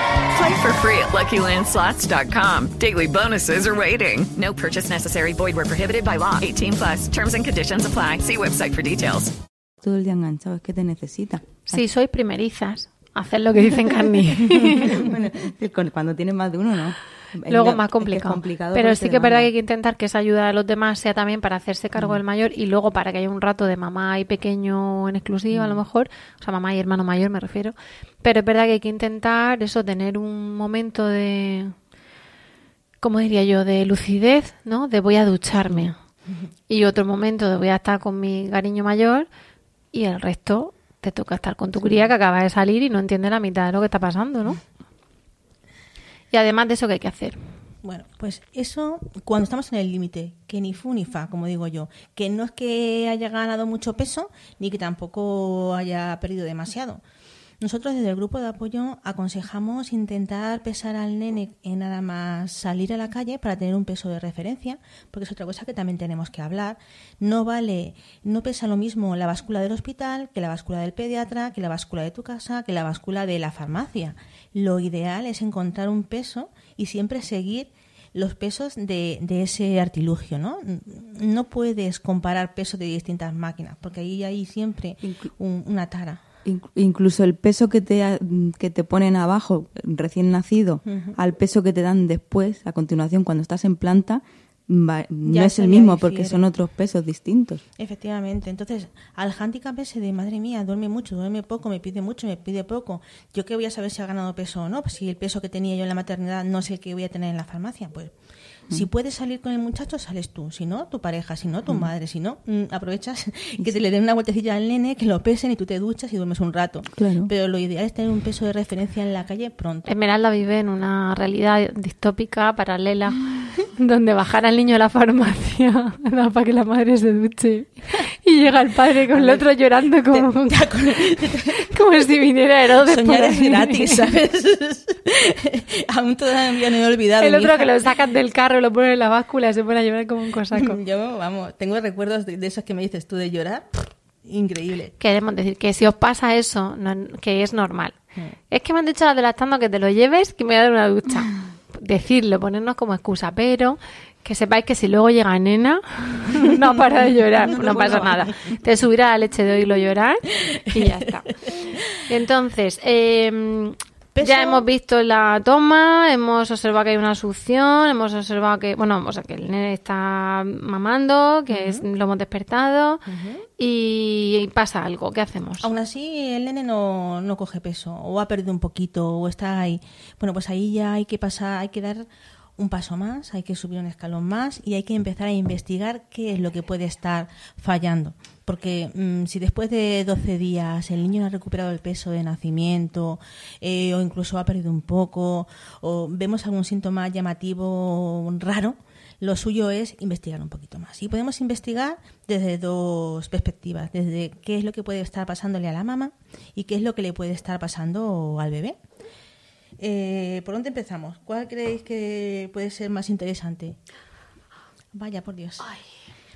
Play for free at LuckyLandSlots.com. Daily bonuses are waiting. No purchase necessary. Void were prohibited by law. 18 plus. Terms and conditions apply. See website for details. todo el día enganchado, es que te necesita. Si sois primerizas hacer lo que dicen Carni. *laughs* Bueno, cuando tienes más de uno, ¿no? Luego Es más es complicado. Pero sí que es verdad que hay que intentar que esa ayuda a los demás sea también para hacerse cargo del mayor y luego para que haya un rato de mamá y pequeño en exclusiva a lo mejor, o sea, mamá y hermano mayor me refiero. Pero es verdad que hay que intentar eso, tener un momento de, ¿cómo diría yo?, de lucidez, ¿no? De voy a ducharme. Y otro momento de voy a estar con mi cariño mayor y el resto te toca estar con tu cría que acaba de salir y no entiende la mitad de lo que está pasando, ¿no? Y además de eso, ¿qué hay que hacer? Bueno, pues eso cuando estamos en el límite, que ni fu ni fa, como digo yo, que no es que haya ganado mucho peso ni que tampoco haya perdido demasiado. Nosotros desde el grupo de apoyo aconsejamos intentar pesar al nene en nada más salir a la calle para tener un peso de referencia, porque es otra cosa que también tenemos que hablar. No vale, no pesa lo mismo la báscula del hospital que la báscula del pediatra, que la báscula de tu casa, que la báscula de la farmacia. Lo ideal es encontrar un peso y siempre seguir los pesos de, de ese artilugio, ¿no? No puedes comparar pesos de distintas máquinas, porque ahí hay siempre un- una tara. Inc- Incluso el peso que te, que te ponen abajo recién nacido al peso que te dan después, a continuación, cuando estás en planta, va- no es el mismo porque son otros pesos distintos. Efectivamente. Entonces, al handicap ese de madre mía, duerme mucho, duerme poco, me pide mucho, me pide poco. ¿Yo qué voy a saber si ha ganado peso o no? Pues si el peso que tenía yo en la maternidad no es el que voy a tener en la farmacia, pues. Si puedes salir con el muchacho, sales tú. Si no, tu pareja. Si no, tu madre. Si no, mm, aprovechas *laughs* que te le den una vueltecilla al nene, que lo pesen y tú te duchas y duermes un rato. Claro. Pero lo ideal es tener un peso de referencia en la calle pronto. Esmeralda vive en una realidad distópica, paralela, *laughs* donde bajar al niño a la farmacia *laughs* para que la madre se duche. Y llega el padre con el otro llorando como, como si viniera Herodes. Soñar es gratis, ¿sabes? Aún todavía no he olvidado. El otro hija. que lo sacan del carro, lo ponen en la báscula y se pone a llorar como un cosaco. *laughs* Yo, vamos, tengo recuerdos de, de esos que me dices tú de llorar. Increíble. Queremos decir que si os pasa eso, no- que es normal. Es que me han dicho las de lactando que te lo lleves, que me voy a dar una ducha. *laughs* Decirlo, ponernos como excusa, pero que sepáis que si luego llega nena, *laughs* no para de llorar, no pasa nada. Te subirá la leche de oírlo llorar y ya está. Entonces, eh, ya hemos visto la toma, hemos observado que hay una succión, hemos observado que, bueno, o sea, que el nene está mamando, que es- lo hemos despertado y pasa algo. ¿Qué hacemos? Aún así, el nene no, no coge peso, o ha perdido un poquito, o está ahí. Bueno, pues ahí ya hay que pasar, hay que dar un paso más, hay que subir un escalón más y hay que empezar a investigar qué es lo que puede estar fallando. Porque mm, si después de 12 días el niño no ha recuperado el peso de nacimiento, eh, o incluso ha perdido un poco, o vemos algún síntoma llamativo raro, lo suyo es investigar un poquito más. Y podemos investigar desde dos perspectivas, desde qué es lo que puede estar pasándole a la mamá y qué es lo que le puede estar pasando al bebé. Eh, ¿Por dónde empezamos? ¿Cuál creéis que puede ser más interesante? Vaya, por Dios.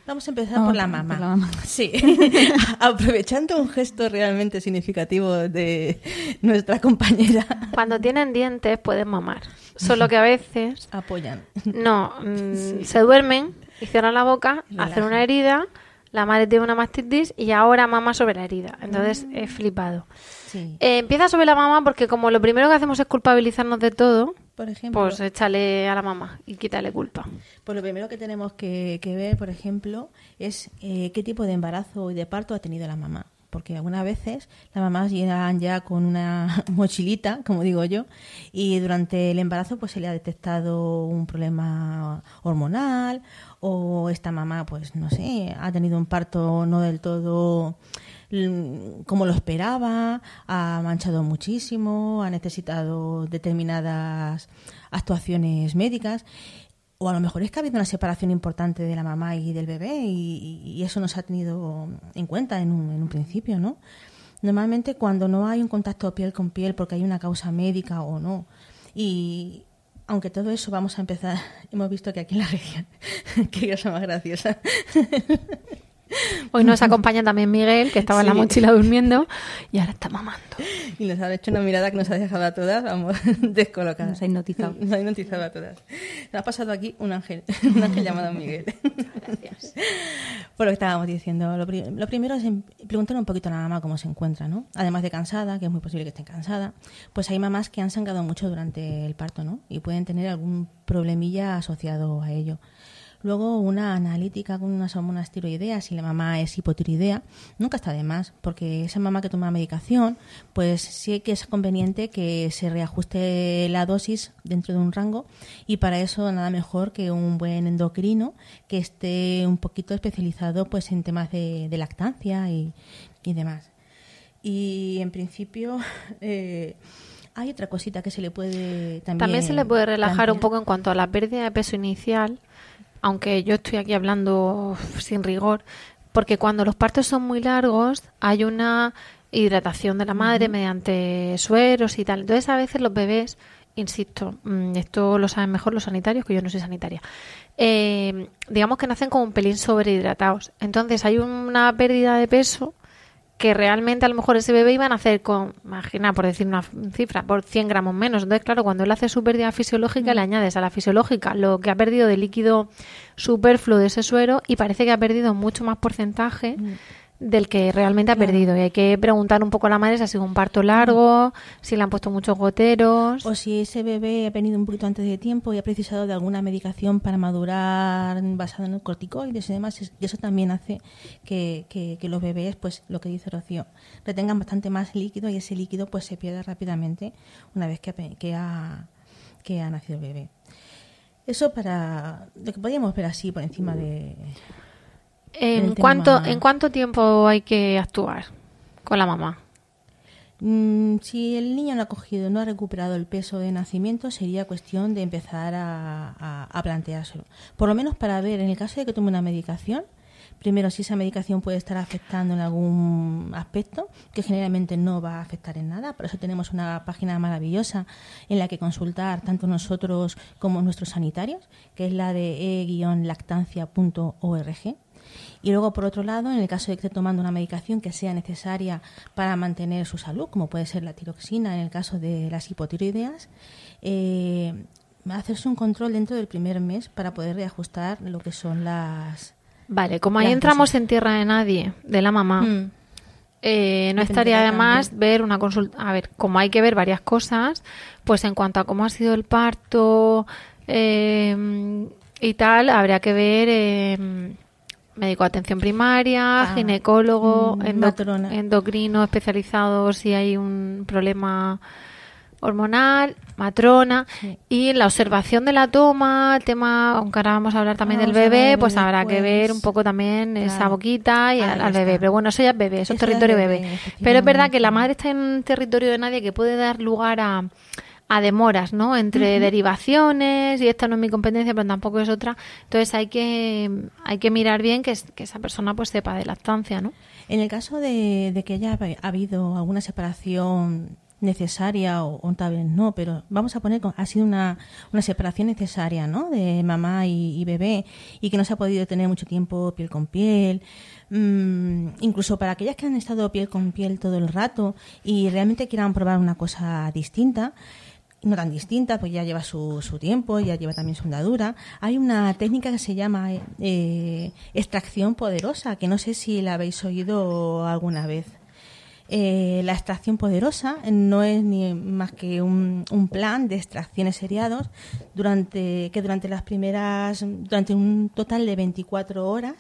Vamos a empezar Vamos por la mamá. por la mamá. Sí. *laughs* Aprovechando un gesto realmente significativo de nuestra compañera. Cuando tienen dientes pueden mamar, solo que a veces Apoyan. no, mm, se duermen y cierran la boca, hacen una herida, la madre tiene una mastitis y ahora mama sobre la herida. Entonces he flipado. Sí. Eh, empieza sobre la mamá porque como lo primero que hacemos es culpabilizarnos de todo, Por ejemplo, pues échale a la mamá y quítale culpa. Pues lo primero que tenemos que, que ver, por ejemplo, es eh, qué tipo de embarazo y de parto ha tenido la mamá. Porque algunas veces las mamás llegan ya con una *laughs* mochilita, como digo yo, y durante el embarazo pues se le ha detectado un problema hormonal o esta mamá, pues no sé, ha tenido un parto no del todo como lo esperaba, ha manchado muchísimo, ha necesitado determinadas actuaciones médicas. O a lo mejor es que ha habido una separación importante de la mamá y del bebé y, y eso no se ha tenido en cuenta en un, en un principio, ¿no? Normalmente cuando no hay un contacto piel con piel porque hay una causa médica o no. Y aunque todo eso vamos a empezar, *laughs* hemos visto que aquí en la región, *laughs* qué cosa más graciosa. *laughs* Hoy nos acompaña también Miguel, que estaba en la mochila durmiendo y ahora está mamando. Y nos ha hecho una mirada que nos ha dejado a todas, vamos, *laughs* descolocadas. Nos ha hipnotizado. Nos ha hipnotizado a todas. Nos ha pasado aquí un ángel, *laughs* un ángel llamado Miguel. *laughs* Gracias. Por lo que estábamos diciendo, lo, pri- lo primero es preguntar un poquito a la mamá cómo se encuentra, ¿no? Además de cansada, que es muy posible que esté cansada, pues hay mamás que han sangrado mucho durante el parto, ¿no? Y pueden tener algún problemilla asociado a ello. Luego una analítica con unas hormonas tiroideas si la mamá es hipotiroidea, nunca está de más, porque esa mamá que toma medicación, pues sí que es conveniente que se reajuste la dosis dentro de un rango y para eso nada mejor que un buen endocrino que esté un poquito especializado pues en temas de, de lactancia y, y demás. Y en principio *laughs* eh, hay otra cosita que se le puede también También se le puede relajar plantear. un poco en cuanto a la pérdida de peso inicial, aunque yo estoy aquí hablando sin rigor, porque cuando los partos son muy largos hay una hidratación de la madre mediante sueros y tal. Entonces a veces los bebés, insisto, mm, esto lo saben mejor los sanitarios, que yo no soy sanitaria, eh, digamos que nacen como un pelín sobrehidratados. Entonces hay una pérdida de peso que realmente a lo mejor ese bebé iba a nacer con, imagina, por decir una cifra, por 100 gramos menos. Entonces, claro, cuando él hace su pérdida fisiológica, le añades a la fisiológica lo que ha perdido de líquido superfluo de ese suero y parece que ha perdido mucho más porcentaje del que realmente ha perdido. Y hay que preguntar un poco a la madre si ha sido un parto largo, si le han puesto muchos goteros. O si ese bebé ha venido un poquito antes de tiempo y ha precisado de alguna medicación para madurar basada en el corticoides y demás, y eso también hace que, que- que los bebés, pues lo que dice Rocío, retengan bastante más líquido y ese líquido pues se pierde rápidamente una vez que ha, que ha, que ha nacido el bebé. Eso para lo que podríamos ver así por encima de... ¿En cuánto, ¿En cuánto tiempo hay que actuar con la mamá? Mm, si el niño no ha cogido, no ha recuperado el peso de nacimiento, sería cuestión de empezar a, a, a planteárselo. Por lo menos para ver, en el caso de que tome una medicación, primero si esa medicación puede estar afectando en algún aspecto, que generalmente no va a afectar en nada. Por eso tenemos una página maravillosa en la que consultar tanto nosotros como nuestros sanitarios, que es la de e-lactancia.org. Y luego, por otro lado, en el caso de que esté tomando una medicación que sea necesaria para mantener su salud, como puede ser la tiroxina en el caso de las hipotiroideas, eh, hacerse un control dentro del primer mes para poder reajustar lo que son las... Vale, como ahí entramos en tierra de nadie, de la mamá, Mm. eh, no estaría de más ver una consulta. A ver, como hay que ver varias cosas, pues en cuanto a cómo ha sido el parto eh, y tal, habría que ver eh, médico de atención primaria, Ah, ginecólogo, mm, endo- matrona. endocrino especializado si hay un problema hormonal, matrona y en la observación de la toma, el tema, aunque ahora vamos a hablar también Vamos del bebé, pues habrá que ver después. un poco también esa boquita y Ahí al, bebé. Pero bueno, eso ya es bebé, eso es Eso ya es territorio bebé, bebé. Pero es verdad que la madre está en un territorio de nadie que puede dar lugar a, a demoras, ¿no? Entre derivaciones y esta no es mi competencia, pero tampoco es otra. Entonces hay que hay que mirar bien que, es- que esa persona pues sepa de lactancia, ¿no? En el caso de, de que haya hab- habido alguna separación necesaria o, o tal vez no, pero vamos a poner que ha sido una, una separación necesaria, ¿no? De mamá y, y bebé y que no se ha podido tener mucho tiempo piel con piel. Mm, incluso para aquellas que han estado piel con piel todo el rato y realmente quieran probar una cosa distinta, no tan distinta, pues ya lleva su, su tiempo, ya lleva también su andadura. Hay una técnica que se llama eh, extracción poderosa, que no sé si la habéis oído alguna vez. Eh, la extracción poderosa no es ni más que un, un plan de extracciones seriados durante que durante las primeras durante un total de 24 horas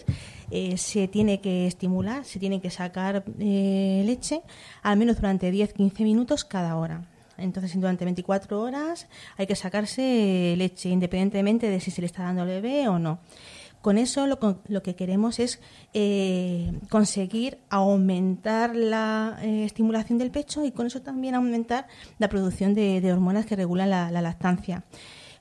eh, se tiene que estimular se tiene que sacar eh, leche al menos durante 10-15 minutos cada hora entonces durante 24 horas hay que sacarse leche independientemente de si se le está dando al bebé o no con eso lo, lo que queremos es eh, conseguir aumentar la eh, estimulación del pecho y con eso también aumentar la producción de, hormonas que regulan la, la lactancia.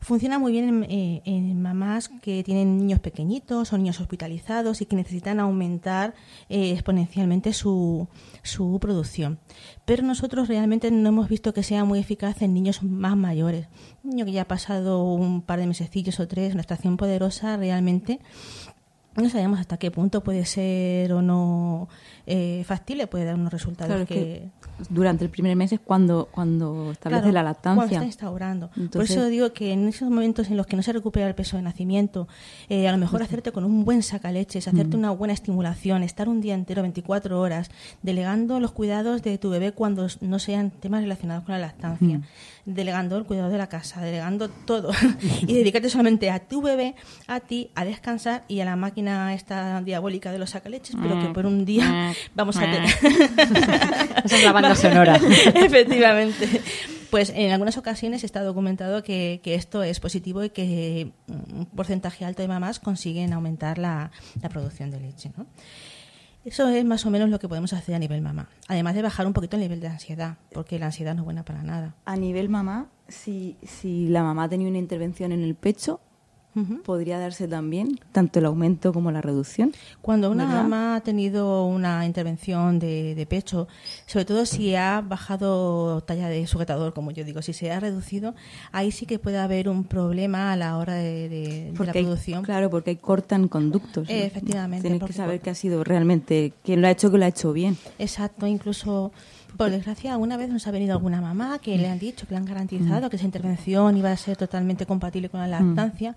Funciona muy bien en, eh, en mamás que tienen niños pequeñitos o niños hospitalizados y que necesitan aumentar eh, exponencialmente su, su producción. Pero nosotros realmente no hemos visto que sea muy eficaz en niños más mayores. Un niño que ya ha pasado un par de mesecillos o tres, una extracción poderosa realmente no sabemos hasta qué punto puede ser o no eh, factible, puede dar unos resultados Claro, es que, que durante el primer mes es cuando, cuando establece Claro, la Cuando lactancia. está instaurando. Por eso digo que en esos momentos en los que no se recupera el peso de nacimiento, eh, a lo mejor hacerte con un buen sacaleches, hacerte una buena estimulación, estar un día entero, 24 horas, delegando los cuidados de tu bebé cuando no sean temas relacionados con la lactancia, Mm. Delegando el cuidado de la casa, delegando todo *laughs* y dedicarte solamente a tu bebé, a ti, a descansar y a la máquina esta diabólica de los sacaleches, pero que por un día *laughs* vamos a tener. *laughs* Esa es la banda sonora. Efectivamente. Pues en algunas ocasiones está documentado que, que esto es positivo y que mm, un porcentaje alto de mamás consiguen aumentar la, la producción de leche. ¿no? Eso es más o menos lo que podemos hacer a nivel mamá. Además de bajar un poquito el nivel de ansiedad, porque la ansiedad no es buena para nada. A nivel mamá, si, si la mamá tenía una intervención en el pecho, podría darse también tanto el aumento como la reducción. Cuando una ¿verdad? mamá ha tenido una intervención de, de pecho, sobre todo si ha bajado talla de sujetador, como yo digo, si se ha reducido, ahí sí que puede haber un problema a la hora de, de- de la hay- producción. claro, porque cortan conductos. Eh, efectivamente, Tienes que saber que ha sido realmente quien lo ha hecho, que lo ha hecho bien. Exacto, incluso por desgracia alguna vez nos ha venido alguna mamá que le han dicho, que le han garantizado Mm. que esa intervención iba a ser totalmente compatible con la lactancia.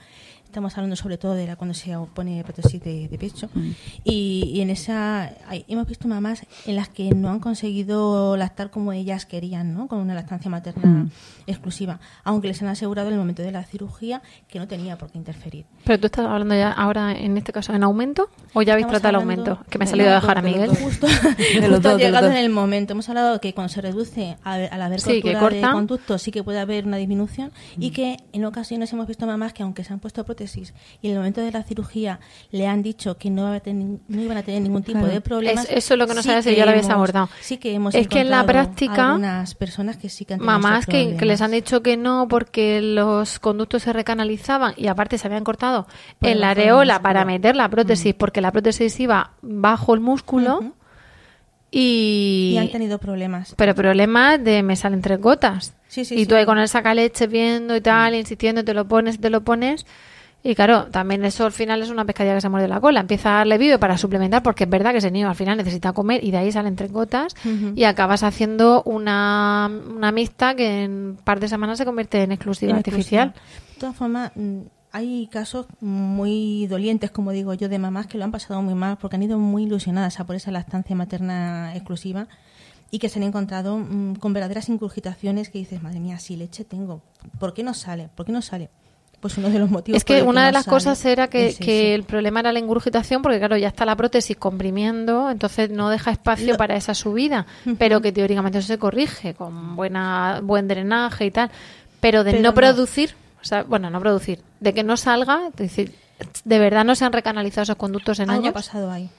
Estamos hablando sobre todo de la cuando se pone prótesis de, de pecho. Mm. Y, y en esa hay- hemos visto mamás en las que no han conseguido lactar como ellas querían, ¿no? Con una lactancia materna Mm. exclusiva, aunque les han asegurado en el momento de la cirugía que no tenía por qué interferir. Pero tú estás hablando ya ahora, en este caso, en aumento o ya habéis tratado el aumento? Que me ha de salido a los dejar a de Miguel. Justo, De justo dos, de *laughs* llegado en el momento. Hemos hablado que cuando se reduce a, a la abertura Sí, de corta. conductos sí que puede haber una disminución Mm. y que en ocasiones hemos visto mamás que aunque se han puesto prótesis y en el momento de la cirugía le han dicho que no, tener- iban a tener ningún tipo Claro. de problemas. Es- eso es lo que no sí sabes si ya lo habéis abordado. Sí que hemos Es que en la práctica, algunas personas que sí que han tenido Mamás que, que les han dicho que no porque los conductos se recanalizaban y aparte se habían cortado Por en la areola para meter la prótesis porque la prótesis iba bajo el músculo y, Y han tenido problemas. pero problemas de me salen tres gotas Sí, sí, y sí. tú ahí con el sacaleche viendo y tal insistiendo te lo pones te lo pones y claro, también eso al final es una pescadilla que se muerde la cola. Empieza a darle vive para suplementar porque es verdad que ese niño al final necesita comer y de ahí salen tres gotas y acabas haciendo una, una mixta que en un par de semanas se convierte en exclusiva En artificial. exclusiva. De todas formas, mm, hay casos muy dolientes, como digo yo, de mamás que lo han pasado muy mal porque han ido muy ilusionadas a por esa lactancia materna exclusiva y que se han encontrado mm, con verdaderas ingurgitaciones que dices, madre mía, si leche tengo, ¿por qué no sale? ¿Por qué no sale? Pues uno de los motivos Es que una de las sale cosas era que, que el problema era la ingurgitación, porque claro, ya está la prótesis comprimiendo, entonces no deja espacio para esa subida, pero que teóricamente eso se corrige con buena buen drenaje y tal. Pero de Pero no no. producir, o sea, bueno, no producir, de que no salga, es decir, de verdad no se han recanalizado esos conductos en Algo ha años. pasado ahí.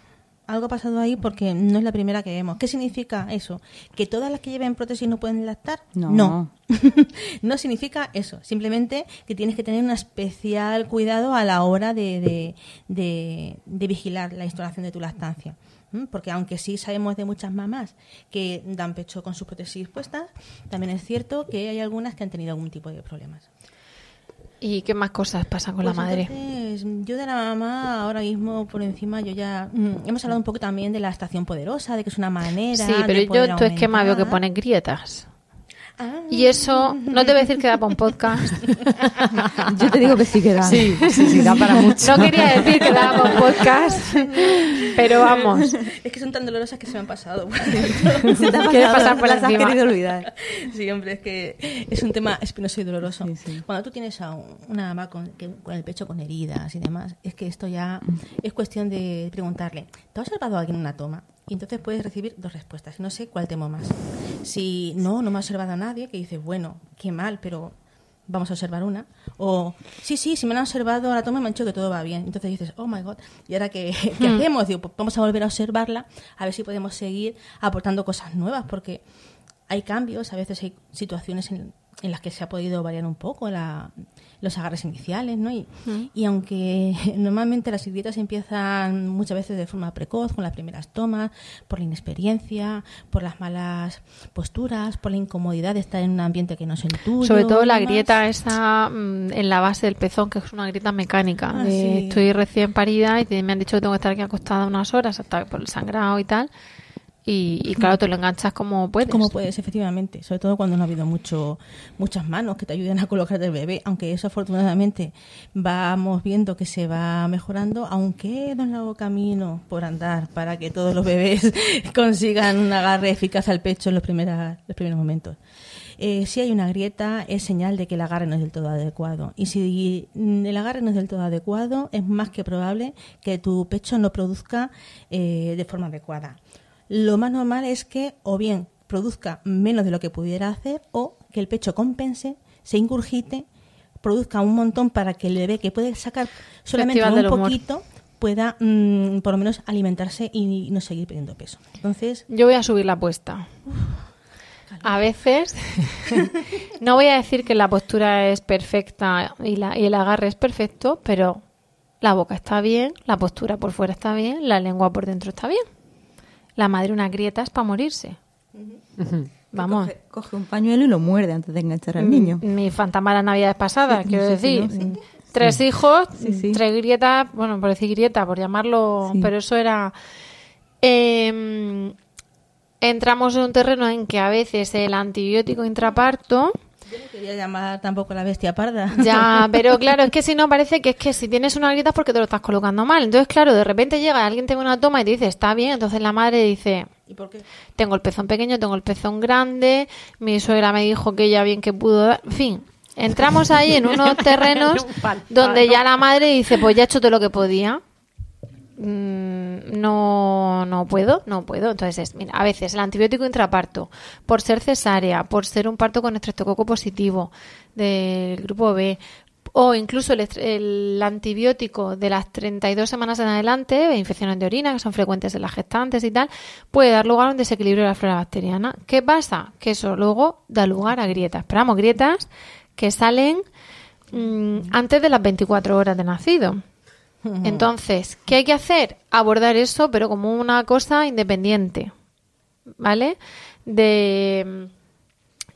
Algo ha pasado ahí porque no es la primera que vemos. ¿Qué significa eso? ¿Que todas las que lleven prótesis no pueden lactar? No. No, *laughs* No significa eso. Simplemente que tienes que tener un especial cuidado a la hora de, de, de- de vigilar la instalación de tu lactancia. Porque aunque sí sabemos de muchas mamás que dan pecho con sus prótesis puestas, también es cierto que hay algunas que han tenido algún tipo de problemas. ¿Y qué más cosas pasan con Pues la madre? entonces, yo de la mamá, ahora mismo por encima, yo ya. mm, hemos hablado un poco también de la estación poderosa, de que es una manera. Sí, de pero yo poder tu esquema veo que ponen grietas. Y eso no te voy a decir que da para un podcast. Yo te digo que sí que da. Sí, sí, sí, da para mucho. No quería decir que daba para un podcast, pero vamos. Es que son tan dolorosas que se me han pasado. *laughs* Se te ha Quieres pasado, pasar por las has encima. querido olvidar. Sí, hombre, es que es un tema espinoso y doloroso. Sí, sí. Cuando tú tienes a un- una mamá con, que- con el pecho con heridas y demás, es que esto ya es cuestión de preguntarle, ¿te ha observado alguien una toma? Y entonces puedes recibir dos respuestas. No sé cuál temo más. Si no, no me ha observado a nadie, que dices, bueno, qué mal, pero vamos a observar una. O, sí, sí, si me han observado la toma me han dicho que todo va bien. Entonces dices, oh my god, ¿y ahora qué, *laughs* qué hacemos? Digo, pues vamos a volver a observarla, a ver si podemos seguir aportando cosas nuevas, porque hay cambios, a veces hay situaciones en- en las que se ha podido variar un poco la, los agarres iniciales, ¿no? Y, y aunque *laughs* normalmente las grietas empiezan muchas veces de forma precoz, con las primeras tomas, por la inexperiencia, por las malas posturas, por la incomodidad de estar en un ambiente que no es el tuyo. Sobre todo la grieta esa mm, en la base del pezón, que es una grieta mecánica. Ah, de, sí. Estoy recién parida y me han dicho que tengo que estar aquí acostada unas horas hasta por el sangrado y tal. Y, y claro, te lo enganchas como puedes. Como puedes, efectivamente. Sobre todo cuando no ha habido mucho, muchas manos que te ayuden a colocar el bebé. Aunque eso afortunadamente vamos viendo que se va mejorando, aunque nos largo camino por andar para que todos los bebés *laughs* consigan un agarre eficaz al pecho en los, primeras, los primeros momentos. Eh, si hay una grieta, es señal de que el agarre no es del todo adecuado. Y si el agarre no es del todo adecuado, es más que probable que tu pecho no produzca eh, de forma adecuada. Lo más normal es que o bien produzca menos de lo que pudiera hacer o que el pecho compense, se ingurgite, produzca un montón para que el bebé que puede sacar solamente un poquito pueda mm, por lo menos alimentarse y no seguir perdiendo peso. Entonces, Yo voy a subir la apuesta. A veces, *laughs* no voy a decir que la postura es perfecta y, la, y el agarre es perfecto, pero la boca está bien, la postura por fuera está bien, la lengua por dentro está bien. La madre una grieta es para morirse. Vamos. Coge, coge un pañuelo y lo muerde antes de enganchar al niño. Mi fantasma de las navidades pasadas, Sí, quiero sí, sí, decir. no, sí. Tres hijos, Sí, sí. tres grietas, bueno, por decir grieta, por llamarlo, Sí. pero eso era... Em, entramos en un terreno en que a veces el antibiótico intraparto... yo no quería llamar tampoco la bestia parda. *laughs* Ya, *laughs* pero claro, es que si no parece que es que si tienes una grieta es porque te lo estás colocando mal. Entonces, claro, de repente llega alguien te ve una toma y te dice, está bien, entonces la madre dice, ¿Y por qué? tengo el pezón pequeño, tengo el pezón grande, mi suegra me dijo que ella bien que pudo dar, en fin. Entramos ahí en unos *laughs* terrenos donde ya la madre dice, pues ya he hecho todo lo que podía. Mm, no, no puedo, no puedo. Entonces, es, mira, a veces el antibiótico intraparto, por ser cesárea, por ser un parto con estreptococo positivo del grupo B, o incluso el, antibiótico de las 32 semanas en adelante, infecciones de orina, que son frecuentes en las gestantes y tal, puede dar lugar a un desequilibrio de la flora bacteriana. ¿Qué pasa? Que eso luego da lugar a grietas. Esperamos grietas que salen mm, antes de las 24 horas de nacido. Entonces, ¿qué hay que hacer? Abordar eso, pero como una cosa independiente. ¿Vale? De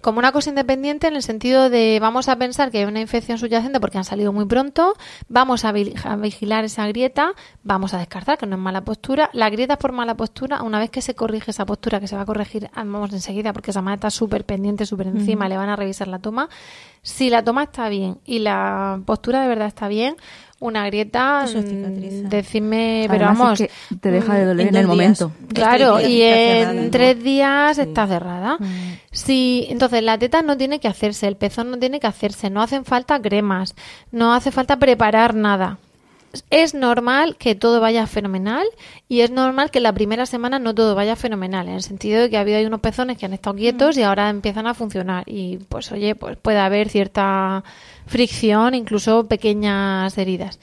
como una cosa independiente en el sentido de vamos a pensar que hay una infección subyacente porque han salido muy pronto, vamos a, vi- a vigilar esa grieta, vamos a descartar que no es mala postura. La grieta por mala postura, una vez que se corrige esa postura, que se va a corregir, ah, vamos enseguida porque esa madre está súper pendiente, súper encima, le van a revisar la toma. Si la toma está bien y la postura de verdad está bien, una grieta, Eso mm, cicatriza. decidme, pero Además vamos. es que te deja de mm, doler en, en el momento. Claro, y en tres días está cerrada. Sí, entonces la teta no tiene que hacerse, el pezón no tiene que hacerse, no hacen falta cremas, no hace falta preparar nada. Es normal que todo vaya fenomenal y es normal que la primera semana no todo vaya fenomenal, en el sentido de que ha habido unos pezones que han estado quietos y ahora empiezan a funcionar. Y pues oye, pues puede haber cierta fricción, incluso pequeñas heridas.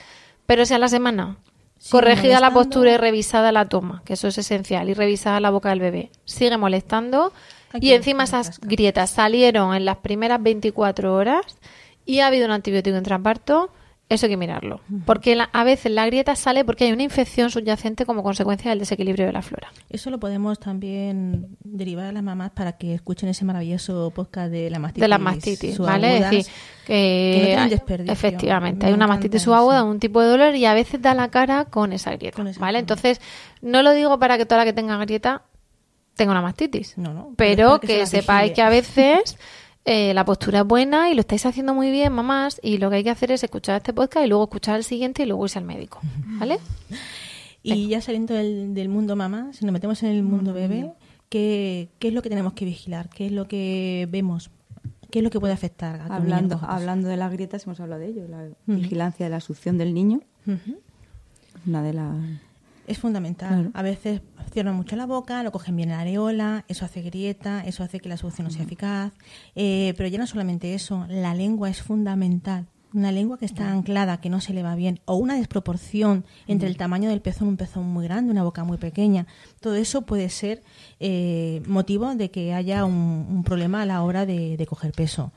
Pero si a la semana Sigue corregida la postura y revisada la toma, que eso es esencial, y revisada la boca del bebé, sigue molestando y encima esas grietas salieron en las primeras 24 horas y ha habido un antibiótico intraparto, eso hay que mirarlo. Porque la- a veces la grieta sale porque hay una infección subyacente como consecuencia del desequilibrio de la flora. Eso lo podemos también derivar a las mamás para que escuchen ese maravilloso podcast de la mastitis. de la mastitis, ¿vale? Es decir, que, que no tienen hay- desperdicio. efectivamente, Me hay una mastitis subaguda, un tipo de dolor y a veces da la cara con esa grieta, Con esa ¿vale? forma. Entonces, no lo digo para que toda la que tenga grieta tenga una mastitis, No, no, pero que, se la sepáis que a veces *laughs* eh, la postura es buena y lo estáis haciendo muy bien, mamás, y lo que hay que hacer es escuchar este podcast y luego escuchar el siguiente y luego irse al médico, ¿vale? Y ya saliendo del, del mundo mamá, si nos metemos en el mundo bebé, ¿qué, ¿qué es lo que tenemos que vigilar? ¿Qué es lo que vemos? ¿Qué es lo que puede afectar a niño Hablando, hablando de las grietas, hemos hablado de ello, la vigilancia de la succión del niño, una de las... Es fundamental. Claro. A veces cierran mucho la boca, lo cogen bien en la areola, eso hace grieta, eso hace que la succión no sea eficaz. Eh, pero ya no solamente eso, la lengua es fundamental. Una lengua que está anclada, que no se le va bien, o una desproporción entre el tamaño del pezón, un pezón muy grande, una boca muy pequeña. Todo eso puede ser eh, motivo de que haya un, un problema a la hora de, de coger peso.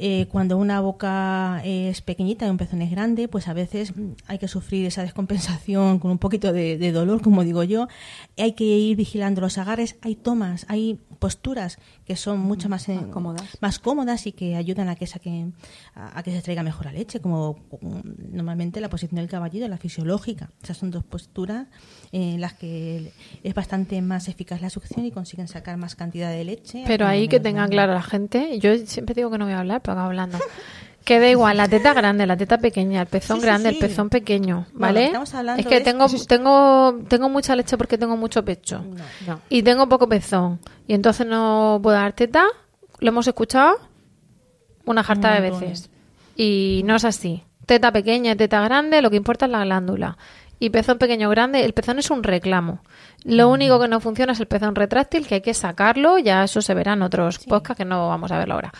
Eh, cuando una boca es pequeñita y un pezón es grande, pues a veces mm, hay que sufrir esa descompensación con un poquito de, de dolor, como digo yo. Hay que ir vigilando los agarres. Hay tomas, hay posturas que son mucho más, eh, cómodas. más cómodas y que ayudan a que, saquen, a, a que se traiga mejor la leche, como mm, normalmente la posición del caballito, la fisiológica. Esas son dos posturas en las que es bastante más eficaz la succión y consiguen sacar más cantidad de leche. Pero ahí que tenga claro la gente, yo siempre digo que no voy a hablar, hablando. Que da igual, la teta grande, la teta pequeña, el pezón Sí, sí, grande, sí. el pezón pequeño, ¿vale? es que es- tengo, tengo, tengo mucha leche porque tengo mucho pecho. No. Y tengo poco pezón. Y entonces no puedo dar teta. Lo hemos escuchado una jarta de veces. Y no es así. Teta pequeña teta grande, lo que importa es la glándula. Y pezón pequeño grande, el pezón es un reclamo. Lo único que no funciona es el pezón retráctil, que hay que sacarlo, ya eso se verá en otros podcasts que no vamos a verlo ahora.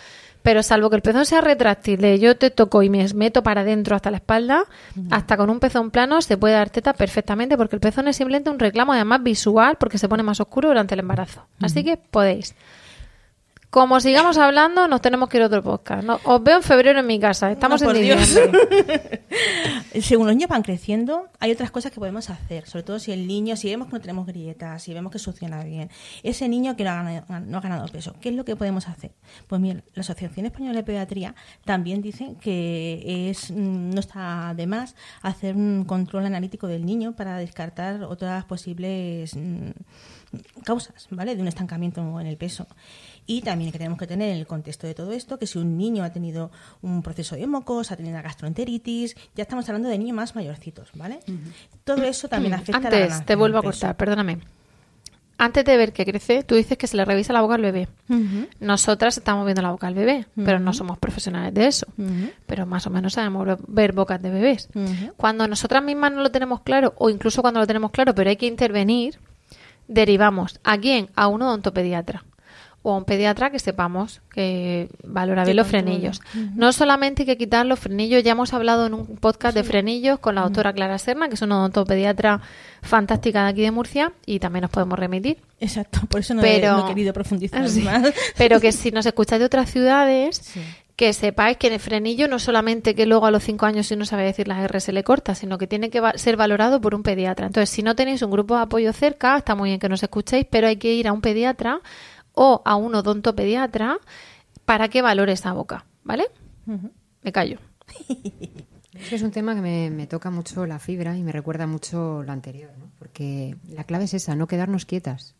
Pero salvo que el pezón sea retráctil, de yo te toco y me meto para adentro hasta la espalda, hasta con un pezón plano se puede dar teta perfectamente, porque el pezón es simplemente un reclamo, además visual, porque se pone más oscuro durante el embarazo. Así que podéis. Como sigamos hablando, nos tenemos que ir a otro podcast. No, os veo en febrero en mi casa. Estamos No, en diciembre. *laughs* Según los niños van creciendo, hay otras cosas que podemos hacer, sobre todo si el niño, si vemos que no tenemos grietas, si vemos que succiona bien, ese niño que no ha ganado, no ha ganado peso, ¿qué es lo que podemos hacer? Pues mira, la Asociación Española de Pediatría también dice que es mm, no está de más hacer un control analítico del niño para descartar otras posibles mm, causas, ¿vale? De un estancamiento en el peso. Y también que tenemos que tener en el contexto de todo esto que si un niño ha tenido un proceso de mocos, ha tenido una gastroenteritis, ya estamos hablando de niños más mayorcitos, ¿vale? Todo eso también afecta a la Antes, te vuelvo a cortar, perdóname. Antes de ver que crece, tú dices que se le revisa la boca al bebé. Nosotras estamos viendo la boca al bebé, pero no somos profesionales de eso. Pero más o menos sabemos ver bocas de bebés. Cuando nosotras mismas no lo tenemos claro, o incluso cuando lo tenemos claro, pero hay que intervenir, derivamos a quién? A un odontopediatra. O a un pediatra que sepamos que valora bien los frenillos. No solamente hay que quitar los frenillos, ya hemos hablado en un podcast de frenillos con la doctora Clara Serna, que es una odontopediatra fantástica de aquí de Murcia, y también nos podemos remitir. Exacto, por eso no, pero, he, no he querido profundizar *laughs* Sí. más. Pero que si nos escucháis de otras ciudades, Sí. que sepáis que en el frenillo no solamente que luego a los cinco años si no sabe decir las R se le corta, sino que tiene que va- ser valorado por un pediatra. Entonces, si no tenéis un grupo de apoyo cerca, está muy bien que nos escuchéis, pero hay que ir a un pediatra o a un odontopediatra para que valore esa boca, ¿vale? Me callo. *laughs* Es que es un tema que me, me toca mucho la fibra y me recuerda mucho lo anterior, ¿no? porque la clave es esa, no quedarnos quietas.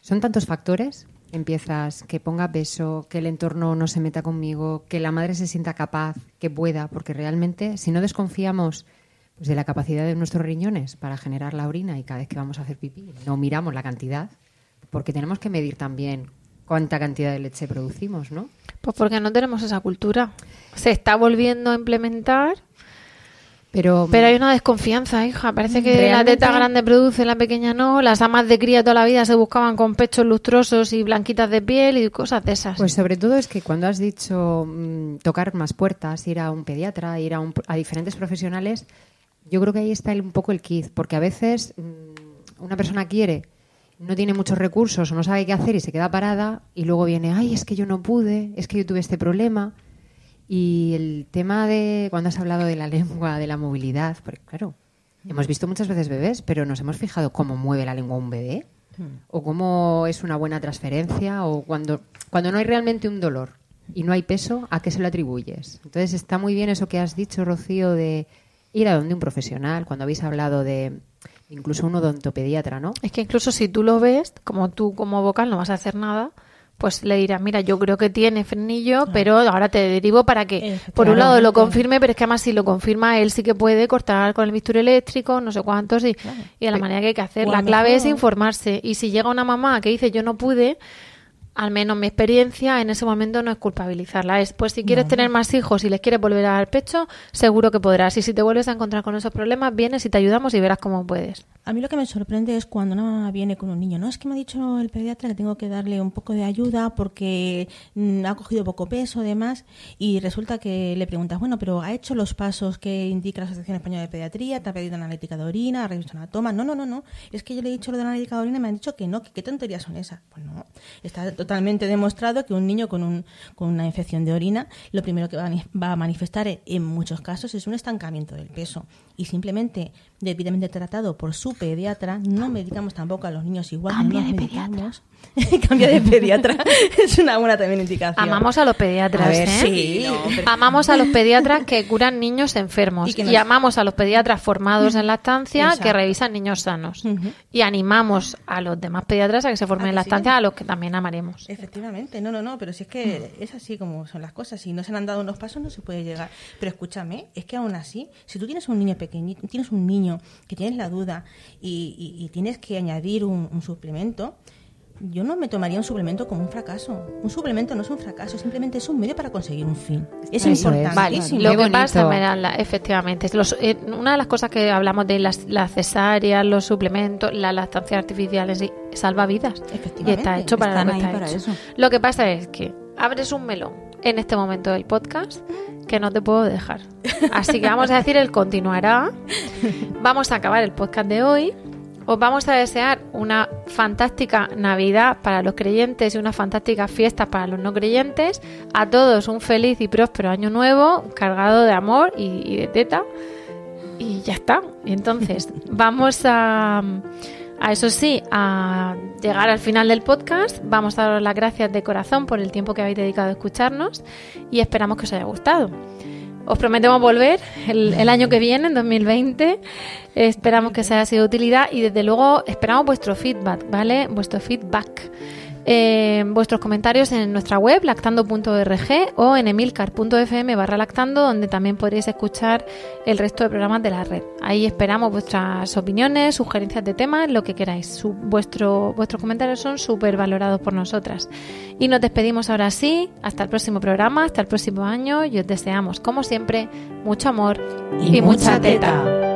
Son tantos factores, empiezas que ponga peso, que el entorno no se meta conmigo, que la madre se sienta capaz, que pueda, porque realmente si no desconfiamos pues, de la capacidad de nuestros riñones para generar la orina y cada vez que vamos a hacer pipí no miramos la cantidad, porque tenemos que medir también cuánta cantidad de leche producimos, ¿no? Pues porque no tenemos esa cultura. Se está volviendo a implementar, Pero, pero hay una desconfianza, hija. Parece que la teta grande produce, la pequeña no. Las amas de cría toda la vida se buscaban con pechos lustrosos y blanquitas de piel y cosas de esas. Pues sobre todo es que cuando has dicho mm, tocar más puertas, ir a un pediatra, ir a, un- a diferentes profesionales, yo creo que ahí está el- un poco el kit, porque a veces mm, una persona quiere, no tiene muchos recursos o no sabe qué hacer y se queda parada y luego viene, ay, es que yo no pude, es que yo tuve este problema. Y el tema de cuando has hablado de la lengua, de la movilidad, porque claro, hemos visto muchas veces bebés, pero nos hemos fijado cómo mueve la lengua un bebé o cómo es una buena transferencia o cuando, cuando no hay realmente un dolor y no hay peso, ¿a qué se lo atribuyes? Entonces está muy bien eso que has dicho, Rocío, de ir a donde un profesional, cuando habéis hablado de incluso un odontopediatra, ¿no? Es que incluso si tú lo ves, como tú como vocal no vas a hacer nada, pues le dirás, mira, yo creo que tiene frenillo, pero ahora te derivo para que, por un lado, lo confirme, pero es que además si lo confirma, él sí que puede cortar con el bisturí eléctrico, no sé cuántos, y, y de la manera que hay que hacer. A La clave es informarse. Y si llega una mamá que dice, yo no pude, al menos mi experiencia en ese momento no es culpabilizarla. Es, pues si quieres tener más hijos y les quieres volver a dar pecho, seguro que podrás. Y si te vuelves a encontrar con esos problemas, vienes y te ayudamos y verás cómo puedes. A mí lo que me sorprende es cuando una mamá viene con un niño. No es que me ha dicho el pediatra que tengo que darle un poco de ayuda porque mm, ha cogido poco peso, demás, y resulta que le preguntas, bueno, pero ¿ha hecho los pasos que indica la Asociación Española de Pediatría? ¿Te ha pedido analítica de orina? ¿Ha revisado una toma? No, no, no, no. Es que yo le he dicho lo de la analítica de orina y me han dicho que no, que qué tonterías son esas. Pues no, está totalmente demostrado que un niño con, un, con una infección de orina, lo primero que va a, va a manifestar en muchos casos es un estancamiento del peso. Y simplemente debidamente tratado por su pediatra, no medicamos tampoco a los niños igual. Cambia no de los medicamos. *laughs* Cambia de pediatra. *laughs* es una buena también indicación. Amamos a los pediatras, A ver, ¿eh? sí, no, pero- Amamos a los pediatras que curan niños enfermos. Y Y, que nos- amamos a los pediatras formados en lactancia Exacto. que revisan niños sanos. Y animamos a los demás pediatras a que se formen ¿A en que sí? lactancia, a los que también amaremos. Efectivamente, no, no, no, pero si es que es así como son las cosas. Si no se han dado unos pasos, no se puede llegar. Pero escúchame, es que aún así, si tú tienes un niño pequeñito, tienes un niño que tienes la duda y, y- y tienes que añadir un, un suplemento, yo no me tomaría un suplemento como un fracaso. Un suplemento no es un fracaso, simplemente es un medio para conseguir un fin. Es Eso es. Vale, importantísimo. lo que pasa, efectivamente, es los- eh, una de las cosas que hablamos de las, las cesáreas, los suplementos, la lactancia artificial en sí, salva vidas. Y Efectivamente. está hecho para Están lo que ahí está para hecho. eso. Lo que pasa es que abres un melón en este momento del podcast que no te puedo dejar. Así que vamos a decir, el continuará. Vamos a acabar el podcast de hoy. Os vamos a desear una fantástica Navidad para los creyentes y una fantástica fiesta para los no creyentes. A todos un feliz y próspero año nuevo, cargado de amor y, y de teta. Y ya está. Entonces vamos a, a eso sí, a llegar al final del podcast. Vamos a daros las gracias de corazón por el tiempo que habéis dedicado a escucharnos y esperamos que os haya gustado. Os prometemos volver el, el año que viene, en 2020. Esperamos que os haya sido de utilidad y desde luego esperamos vuestro feedback, ¿vale? Vuestro feedback. Eh, vuestros comentarios en nuestra web lactando.org o en emilcar.fm barra lactando donde también podréis escuchar el resto de programas de la red. Ahí esperamos vuestras opiniones, sugerencias de temas, lo que queráis. Su- vuestro, vuestros comentarios son súper valorados por nosotras. Y nos despedimos ahora sí, hasta el próximo programa, hasta el próximo año y os deseamos, como siempre, mucho amor y, Y mucha mucha teta.